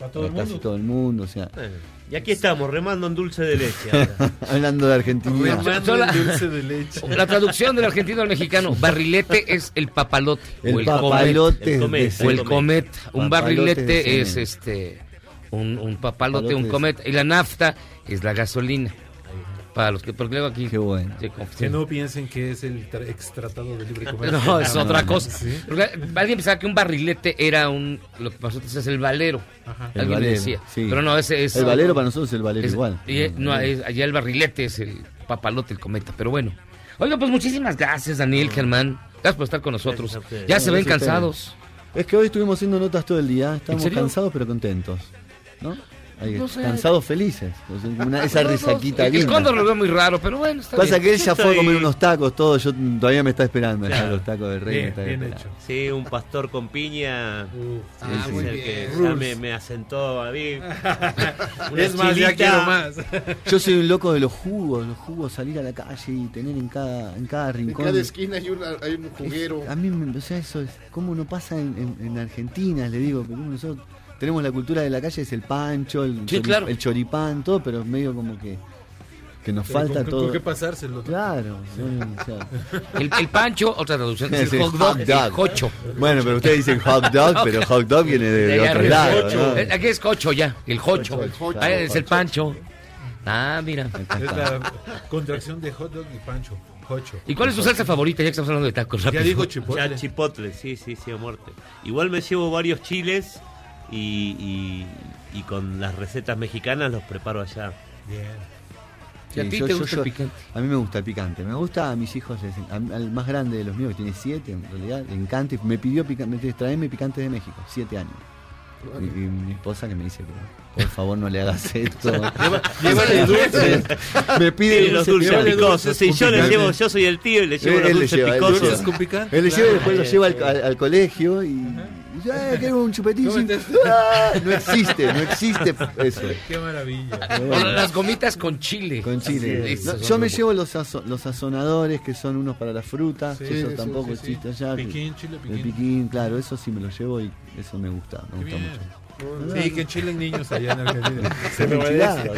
Para todo el casi mundo. todo el mundo, o sea, Bueno, y aquí estamos, remando en dulce de leche. ahora. hablando de Argentina. Son la, la traducción del argentino al mexicano, barrilete es el papalote. El o el papalote comet. de O el comet. Un de barrilete es este un, un papalote, Papalote un de comet. Y la nafta es la gasolina. Para los que, porque luego aquí. Qué bueno. se confunden. Que no piensen que es el tra- extratado de libre comercio. No, es otra cosa. Sí. Porque Alguien pensaba que un barrilete era un. Lo que para nosotros es el valero. El Alguien valero, decía. sí. Pero no, ese es. El valero para nosotros es el valero es- igual. y, no, es- allá el barrilete es el papalote, el cometa. Pero bueno. Oiga, pues muchísimas gracias, Daniel, Germán. Gracias por estar con nosotros. Ya se ven cansados. Es que hoy estuvimos haciendo notas todo el día, estamos cansados pero contentos, ¿no? Ahí, No sé. cansados felices, o sea, una- esa risaquita el- cóndor lo veo muy raro, pero bueno, está Pasa bien. que él ya fue a comer unos tacos, todo, yo todavía me está esperando, Claro. los tacos del rey me Bien, está bien esperando. hecho. Sí, un pastor con piña. Ah, es muy el bien. que ya me, me asentó a mí. Una es más, ya quiero más. Yo soy un loco de los jugos, los jugos, salir a la calle y tener en cada, en cada En rincón. cada esquina hay, una- hay un juguero. A mí, me- o sea, eso es, ¿cómo no pasa en, en- en Argentina? Le digo, porque nosotros tenemos la cultura de la calle, es el pancho, el, Sí, chori- claro. el choripán, todo, pero medio como que, que nos Pero falta con, todo. ¿Con qué pasárselo? Claro, sea, El, el pancho, otra traducción, es es el hot dog, hot el dog. jocho. Bueno, pero ustedes dicen hot dog, pero hot dog viene de, de otro lado. ¿no? Aquí es cocho ya, el jocho. El jocho. Ah, es el pancho. Ah, mira. Es la contracción de hot dog y pancho. Jocho. ¿Y cuál es su salsa favorita? Ya que estamos hablando de tacos. Ya rápido. digo Ya, chipotle. chipotle, sí, sí, sí, a muerte. Igual me llevo varios chiles y, y, y con las recetas mexicanas los preparo allá. Bien. ¿Y a ti yo- te gusta yo- el picante? A mí me gusta el picante. Me gusta a mis hijos, al más grande de los míos, que tiene siete, en realidad, le encanta. y Me pidió picante, traeme picante de México, siete años. Y, y mi esposa que me dice, por favor no le hagas esto. llévale dulces. me pide Tiene los dulces picosos. Sí, yo le llevo, yo soy el tío y le llevo Él- los él le dulces lleva, él picosos. Él le lleva y después lo Claro. lleva al, al- al colegio y, y ya, quiero un chupetín. ¡Ah! No existe, no existe eso. Qué maravilla. Las gomitas con chile. Con chile. Sí, No, esas yo me llevo los, sazo- los sazonadores que son unos para las frutas, Sí, que eso sí, tampoco sí, sí. existe allá. que- Piquín, chile El piquín. piquín, claro, eso sí me lo llevo y eso me gusta, me Qué gusta bien. mucho. Sí, que enchilen niños allá en Argentina. Se me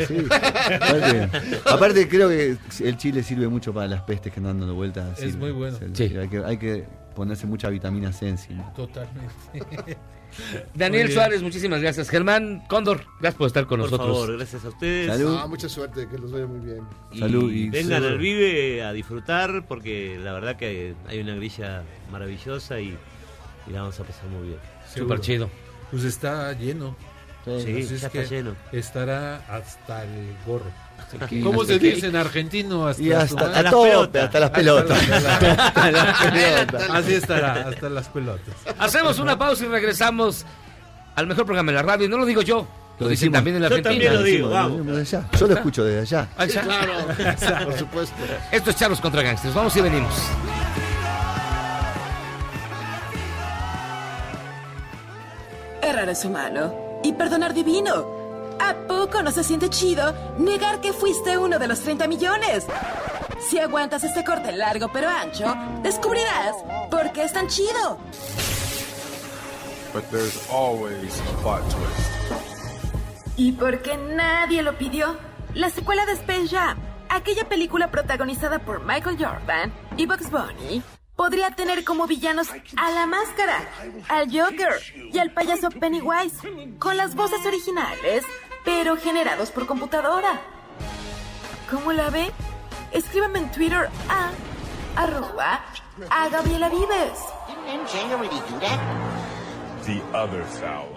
sí. aparte, aparte creo que el chile sirve mucho para las pestes que andan dando vueltas. Es muy bueno. Sí. Hay, que, hay que ponerse mucha vitamina C encima. Totalmente. Daniel. Suárez, muchísimas gracias. Germán Cóndor, gracias por estar con Por nosotros. favor, gracias a ustedes. Salud. Ah, mucha suerte, que los vaya muy bien. Y Salud y vengan salud. al Vive a disfrutar porque la verdad que hay una grilla maravillosa y, y la vamos a pasar muy bien. Súper chido. Pues está lleno. Sí, ya está que lleno. Estará hasta el gorro. ¿Cómo se dice en argentino? Hasta, Y su hasta, madre? a las tope, pelotas. hasta las pelotas. Hasta las pelotas. Así estará, hasta las pelotas. Hacemos una pausa y regresamos al mejor programa de la radio. No lo digo yo, lo, dicen decimos. también en la Yo Argentina. también lo digo, vamos. allá. Yo lo escucho desde allá. Claro, por supuesto. Esto es Charlos contra Gangsters. Vamos y venimos. Errar es humano y perdonar divino. ¿A poco no se siente chido negar que fuiste uno de los 30 millones? Si aguantas este corte largo pero ancho, descubrirás por qué es tan chido. But there's always a plot twist. ¿Y por qué nadie lo pidió? La secuela de Space Jam, aquella película protagonizada por Michael Jordan y Bugs Bunny, podría tener como villanos a la máscara, al Joker y al payaso Pennywise, con las voces originales, pero generados por computadora. ¿Cómo la ve? Escríbame en Twitter a arroba a Gabriela Vives. The other foul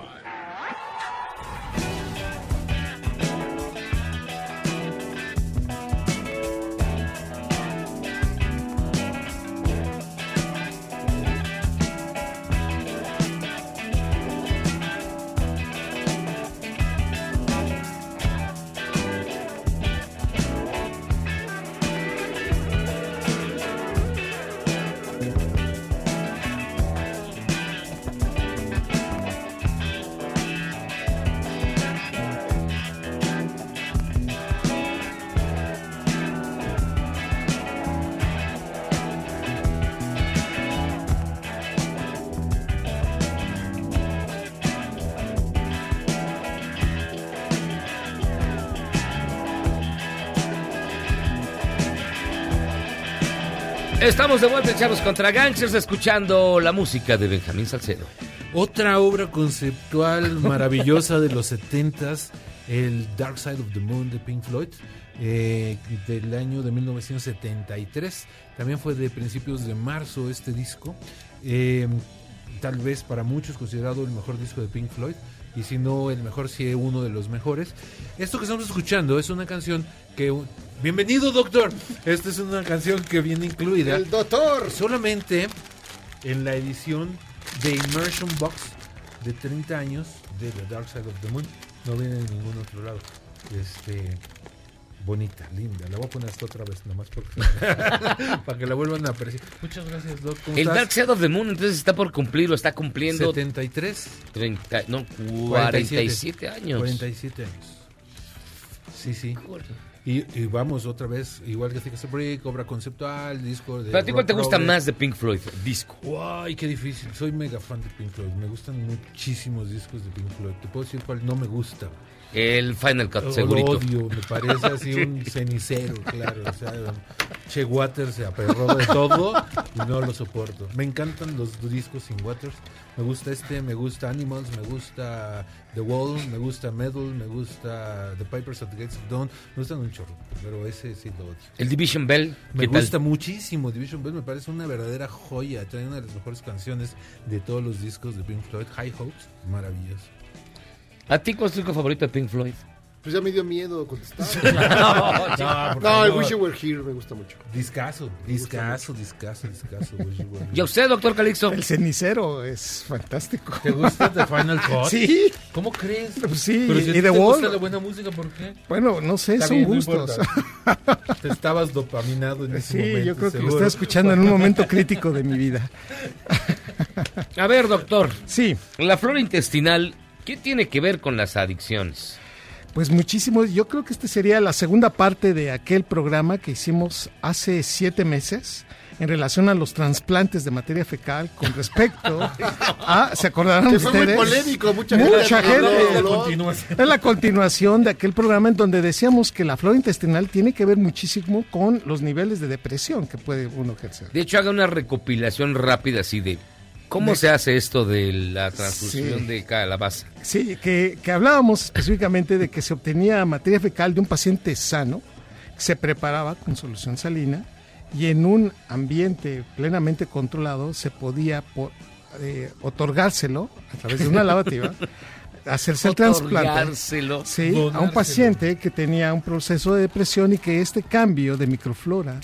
Estamos de vuelta en contra Gangsters escuchando la música de Benjamín Salcedo. Otra obra conceptual maravillosa de los 70s, el Dark Side of the Moon de Pink Floyd, eh, del año de 1973. También fue de principios de marzo este disco. Eh, tal vez para muchos considerado el mejor disco de Pink Floyd. Y si no el mejor, sí uno de los mejores. Esto que estamos escuchando es una canción que... Bienvenido, doctor. Esta es una canción que viene incluida. El doctor. Solamente en la edición de Immersion Box de 30 años de The Dark Side of the Moon. No viene en ningún otro lado. Este bonita, linda. La voy a poner hasta otra vez, nomás porque para que la vuelvan a apreciar. Muchas gracias, Doc. ¿Cómo El estás? Dark Side of the Moon entonces está por cumplir o está cumpliendo 73, 30, no, 47 años. 47 años. Sí, sí. Y, y vamos otra vez, igual que Thick Brick, obra conceptual, disco de. ¿Pero a ti cuál te gusta más de Pink Floyd? Disco. Ay, qué difícil. Soy mega fan de Pink Floyd. Me gustan muchísimos discos de Pink Floyd. Te puedo decir cuál no me gusta. El Final Cut, Lo segurito. odio, me parece así un cenicero, claro. O sea, Che Waters se aperró de todo y no lo soporto. Me encantan los discos sin Waters. Me gusta este, me gusta Animals, me gusta The Wall, me gusta Metal, me gusta The Pipers at the Gates of Dawn. Me gustan un chorro, pero ese sí lo odio. El Division Bell. Me ¿qué tal? gusta muchísimo. Division Bell me parece una verdadera joya. Trae una de las mejores canciones de todos los discos de Pink Floyd. High Hopes, maravilloso. ¿A ti cuál es tu disco favorito de Pink Floyd? Pues ya me dio miedo contestar. No, no, no, el favor. Wish You Were Here me gusta mucho. Discaso, discaso, discaso, discaso. ¿Y a usted, doctor Calixto? El cenicero es fantástico. ¿Te gusta The Final Cut? Sí. ¿Cómo crees? Pues sí, Pero si a y The te Wall. gusta la buena música, ¿por qué? Bueno, no sé, Está son bien, gustos. Te estabas dopaminado en ese Sí, momento. yo creo que lo seguro. estaba escuchando en un momento crítico de mi vida. A ver, doctor. Sí. La flora intestinal, ¿qué tiene que ver con las adicciones? Pues muchísimo. Yo creo que esta sería la segunda parte de aquel programa que hicimos hace siete meses en relación a los trasplantes de materia fecal con respecto a, ¿se acordarán Que fue muy ustedes? polémico, mucha gente Mucha gente. habló. Es la continuación de aquel programa en donde decíamos que la flora intestinal tiene que ver muchísimo con los niveles de depresión que puede uno ejercer. De hecho, haga una recopilación rápida así de cómo se hace esto de la transfusión Sí. de calabaza. Sí, que, que hablábamos específicamente de que se obtenía materia fecal de un paciente sano, se preparaba con solución salina y en un ambiente plenamente controlado se podía po- eh, otorgárselo a través de una lavativa, hacerse el trasplante sí, a un paciente que tenía un proceso de depresión y que este cambio de microflora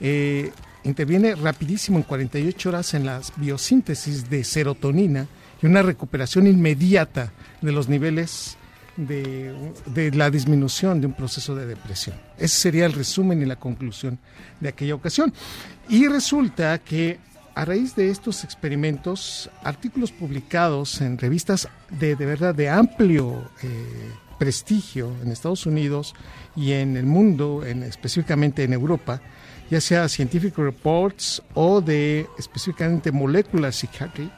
eh, interviene rapidísimo en 48 horas en la biosíntesis de serotonina y una recuperación inmediata de los niveles de, la disminución de un proceso de depresión. Ese sería el resumen y la conclusión de aquella ocasión. Y resulta que a raíz de estos experimentos, artículos publicados en revistas de, de verdad de amplio eh, prestigio en Estados Unidos y en el mundo, en, específicamente en Europa, ya sea Scientific Reports o de específicamente Molecular Psychiatry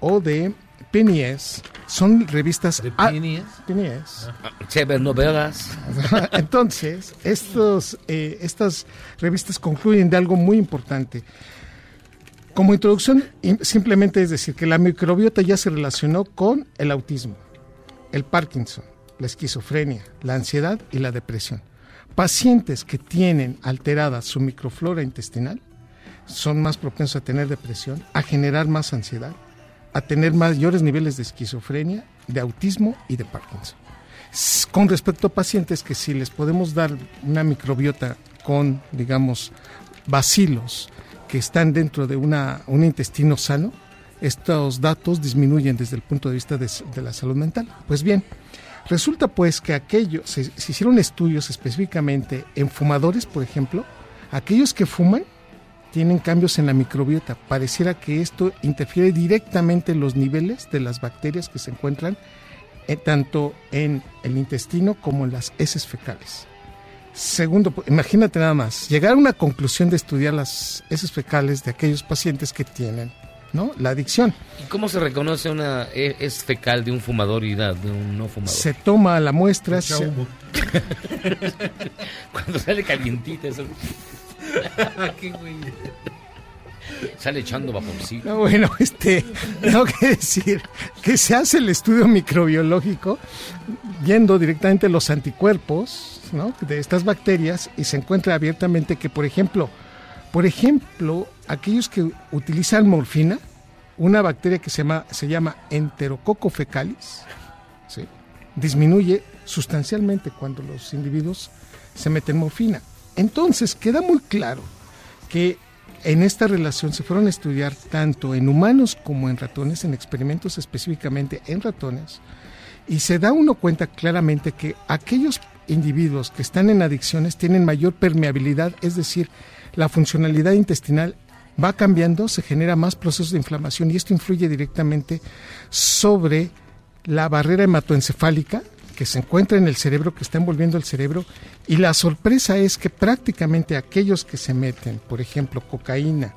o de PNS, son revistas... ¿De a- PNS? PNS. Chévere novelas. Entonces, estos, eh, estas revistas concluyen de algo muy importante. Como introducción, im- simplemente es decir que la microbiota ya se relacionó con el autismo, el Parkinson, la esquizofrenia, la ansiedad y la depresión. Pacientes que tienen alterada su microflora intestinal son más propensos a tener depresión, a generar más ansiedad, a tener mayores niveles de esquizofrenia, de autismo y de Parkinson. Con respecto a pacientes que si les podemos dar una microbiota con, digamos, bacilos que están dentro de una, un intestino sano, estos datos disminuyen desde el punto de vista de, de la salud mental. Pues bien, resulta pues que aquellos, se, hicieron estudios específicamente en fumadores, por ejemplo, aquellos que fuman tienen cambios en la microbiota. Pareciera que esto interfiere directamente en los niveles de las bacterias que se encuentran eh, tanto en el intestino como en las heces fecales. Segundo, pu- imagínate nada más, llegar a una conclusión de estudiar las heces fecales de aquellos pacientes que tienen ¿no? la adicción. ¿Y cómo se reconoce una e- es fecal de un fumador y de un no fumador? Se toma la muestra, se-. Cuando sale calientita eso. Qué güey. Sale echando vaporcito. No, bueno, este, tengo que decir que se hace el estudio microbiológico viendo directamente los anticuerpos ¿no? de estas bacterias y se encuentra abiertamente que, por ejemplo, por ejemplo, aquellos que utilizan morfina, una bacteria que se llama, se llama Enterococo fecalis, disminuye sustancialmente cuando los individuos se meten morfina. Entonces, queda muy claro que en esta relación se fueron a estudiar tanto en humanos como en ratones, en experimentos específicamente en ratones, y se da uno cuenta claramente que aquellos individuos que están en adicciones tienen mayor permeabilidad, es decir, la funcionalidad intestinal va cambiando, se genera más procesos de inflamación y esto influye directamente sobre la barrera hematoencefálica que se encuentra en el cerebro, que está envolviendo el cerebro, y la sorpresa es que prácticamente aquellos que se meten, por ejemplo, cocaína,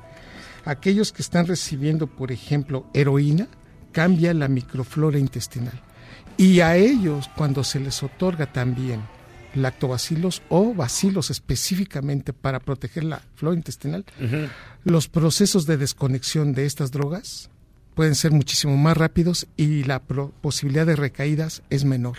aquellos que están recibiendo, por ejemplo, heroína, cambia la microflora intestinal. Y a ellos, cuando se les otorga también lactobacilos o bacilos específicamente para proteger la flora intestinal, los procesos de desconexión de estas drogas pueden ser muchísimo más rápidos y la posibilidad de recaídas es menor.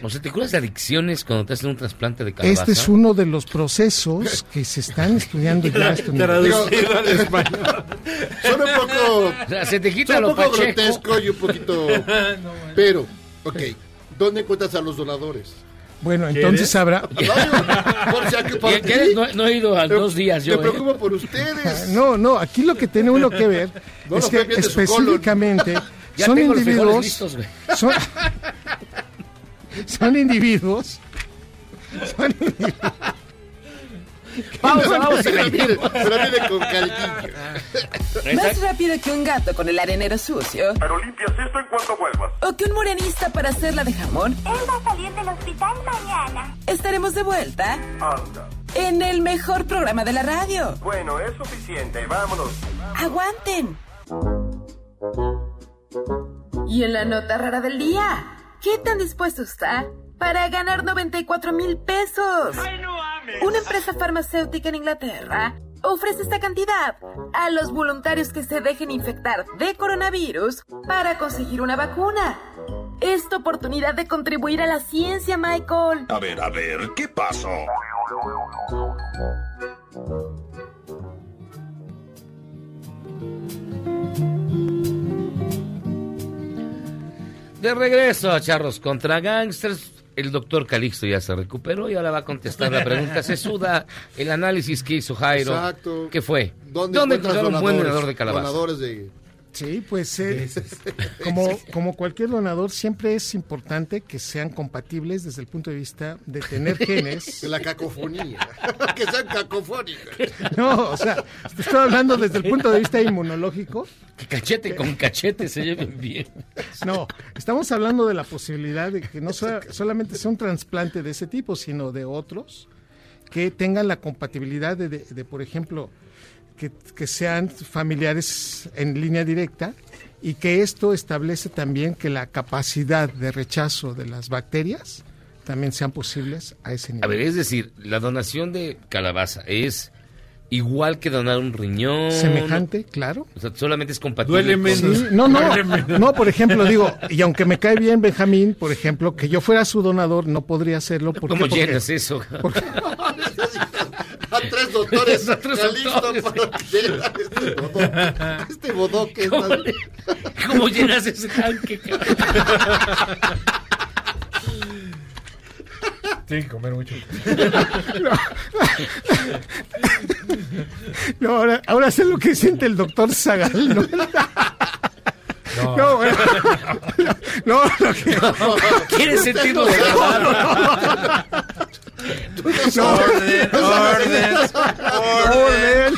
O sea, ¿te curas de adicciones cuando te hacen un trasplante de calabaza? Este es uno de los procesos que se están estudiando ya. este nivel. Traducido al español. Son un poco. O sea, se te quita lo un poco pacheco. grotesco y un poquito. pero, ok. ¿Dónde encuentras a los donadores? Bueno, entonces habrá... No- no he ido a dos días yo, Me ¿eh? preocupo por ustedes. No, no, aquí lo que tiene uno que ver No es que específicamente son individuos listos, son, son individuos son individuos Pausa, vamos a Pero ver. mire, pero mire con calquillo. Más rápido que un gato con el arenero sucio. Pero limpias esto en cuanto vuelvas. O que un morenista para hacerla de jamón. Él va a salir del hospital mañana. Estaremos de vuelta Anda. en el mejor programa de la radio. Bueno, es suficiente. Vámonos. ¡Aguanten! Y en la nota rara del día, ¿qué tan dispuesto está para ganar 94 mil pesos? Una empresa farmacéutica en Inglaterra ofrece esta cantidad a los voluntarios que se dejen infectar de coronavirus para conseguir una vacuna. Es tu oportunidad de contribuir a la ciencia, Michael. A ver, a ver, ¿qué pasó? De regreso a Charros contra Gangsters. El doctor Calixto ya se recuperó y ahora va a contestar la pregunta sesuda. El análisis que hizo Jairo. Exacto. ¿Qué fue? ¿Dónde, encontrar encuentras un buen donador de calabaza? Donadores de. Sí, pues eh, como, como cualquier donador, siempre es importante que sean compatibles desde el punto de vista de tener genes. De la cacofonía. que sean cacofónicos. No, o sea, estoy hablando desde el punto de vista inmunológico. Que cachete con cachete se lleven bien. No, estamos hablando de la posibilidad de que no sea- solamente sea un trasplante de ese tipo, sino de otros que tengan la compatibilidad de, de- de, por ejemplo, que, que sean familiares en línea directa y que esto establece también que la capacidad de rechazo de las bacterias también sean posibles a ese nivel. A ver, es decir, la donación de calabaza es igual que donar un riñón. Semejante, claro. O sea, solamente es compatible. Duele con- menos. Sí, no, no, Duele menos. no, por ejemplo, digo, y aunque me cae bien Benjamín, por ejemplo, que yo fuera su donador, no podría hacerlo. ¿por qué? ¿Cómo Porque- llenas eso? porque- A tres doctores. A tres doctores. para este bodoque. Este bodoque es ¿Cómo, más- cómo llenas ese tanque? cabrón? Tienen que comer mucho. No, ahora, ahora sé lo que siente el doctor Zagal. No, No. no, bueno, no, lo que... ¿Quieres sentirlo de verdad? No, Orden, orden, orden.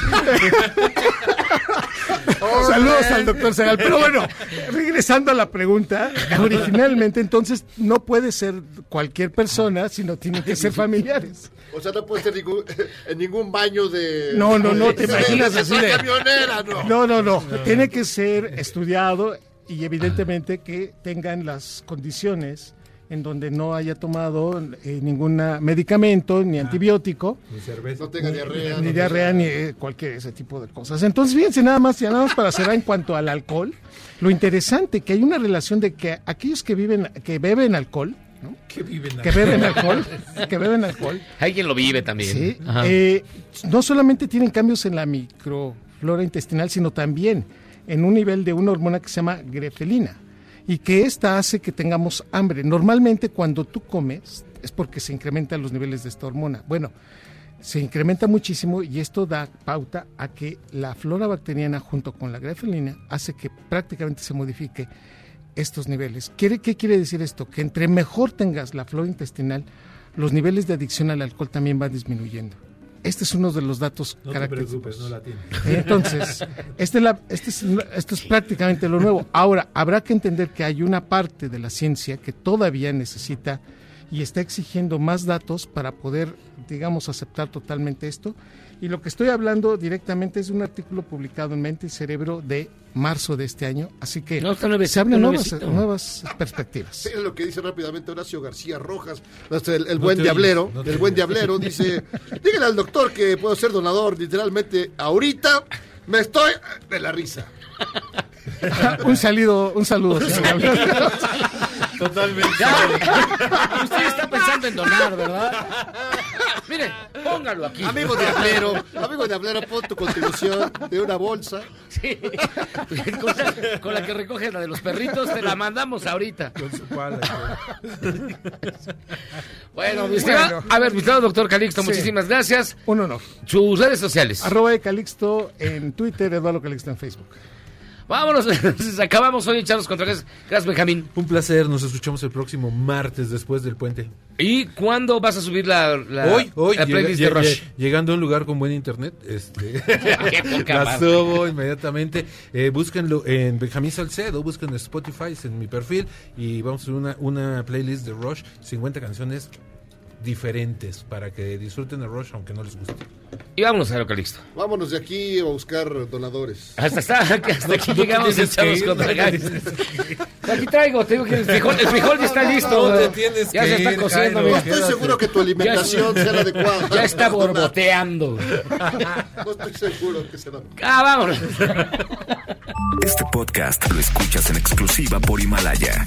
Saludos al doctor Zagal. Pero bueno, regresando a la pregunta, originalmente entonces no puede ser cualquier persona, sino tienen que ser familiares. O sea, no puede ser ningún, en ningún baño de. No, no, no, te imaginas así de- camionera, no. No, no, no. Tiene que ser estudiado y evidentemente que tengan las condiciones en donde no haya tomado eh, ningún medicamento ni antibiótico. Ni cerveza. No tenga diarrea. Ni no diarrea, ni eh, cualquier ese tipo de cosas. Entonces, fíjense nada más, ya nada más para cerrar en cuanto al alcohol, lo interesante que hay una relación de que aquellos que viven, que beben alcohol, ¿no? Que viven que beben alcohol, que beben alcohol, Hay quien lo vive también. Sí, eh, no solamente tienen cambios en la microflora intestinal, sino también en un nivel de una hormona que se llama grefelina y que esta hace que tengamos hambre. Normalmente cuando tú comes es porque se incrementan los niveles de esta hormona. Bueno, se incrementa muchísimo y esto da pauta a que la flora bacteriana junto con la grefelina hace que prácticamente se modifique estos niveles. ¿Quiere, ¿Qué quiere decir esto? Que entre mejor tengas la flora intestinal, los niveles de adicción al alcohol también van disminuyendo. Este es uno de los datos No te característicos. no la. Entonces, este es la- este es- esto es prácticamente lo nuevo. Ahora, habrá que entender que hay una parte de la ciencia que todavía necesita y está exigiendo más datos para poder, digamos, aceptar totalmente esto. Y lo que estoy hablando directamente es de un artículo publicado en Mente y Cerebro de marzo de este año. Así que No, está nuevecito, se abren nuevas, nuevas perspectivas. Mira lo que dice rápidamente Horacio García Rojas, el, el No buen diablero, oyes, no te el buen oyes. diablero, dice, dígale al doctor que puedo ser donador, literalmente, ahorita me estoy de la risa. un saludo, un saludo. señor diablero. Totalmente. Usted está pensando en donar, ¿verdad? Mire, póngalo aquí. Amigo diablero, amigo diablero, pon tu contribución de una bolsa. Sí. Con, la, con la que recoges la de los perritos, te la mandamos ahorita. Con su pala. Bueno, mi Bueno. a ver, mi doctor Calixto, Sí. muchísimas gracias. Un honor. Sus redes sociales. Arroba de Calixto en Twitter, Eduardo Calixto en Facebook. Vámonos, acabamos hoy Charlos contra Gas. Gracias, Benjamín. Un placer, nos escuchamos el próximo martes después del puente. ¿Y cuándo vas a subir la, la, hoy, hoy, la llega- playlist de llega- Rush? llegando a un lugar con buen internet, este, la subo inmediatamente. Eh, búsquenlo en Benjamín Salcedo, busquen en Spotify, es en mi perfil, y vamos a hacer una, una playlist de Rush, 50 canciones diferentes para que disfruten de Rush aunque no les guste. Y vámonos a Calixto. Vámonos de aquí a buscar donadores. Hasta, hasta, hasta aquí llegamos ir, contra Aquí traigo, te digo que el frijol, el frijol ya está listo. Ya se está ir, cociendo, estoy seguro que tu alimentación sea la adecuada. Ya está borboteando. No estoy seguro que sea la Ah, vámonos. Este podcast lo escuchas en exclusiva por Himalaya.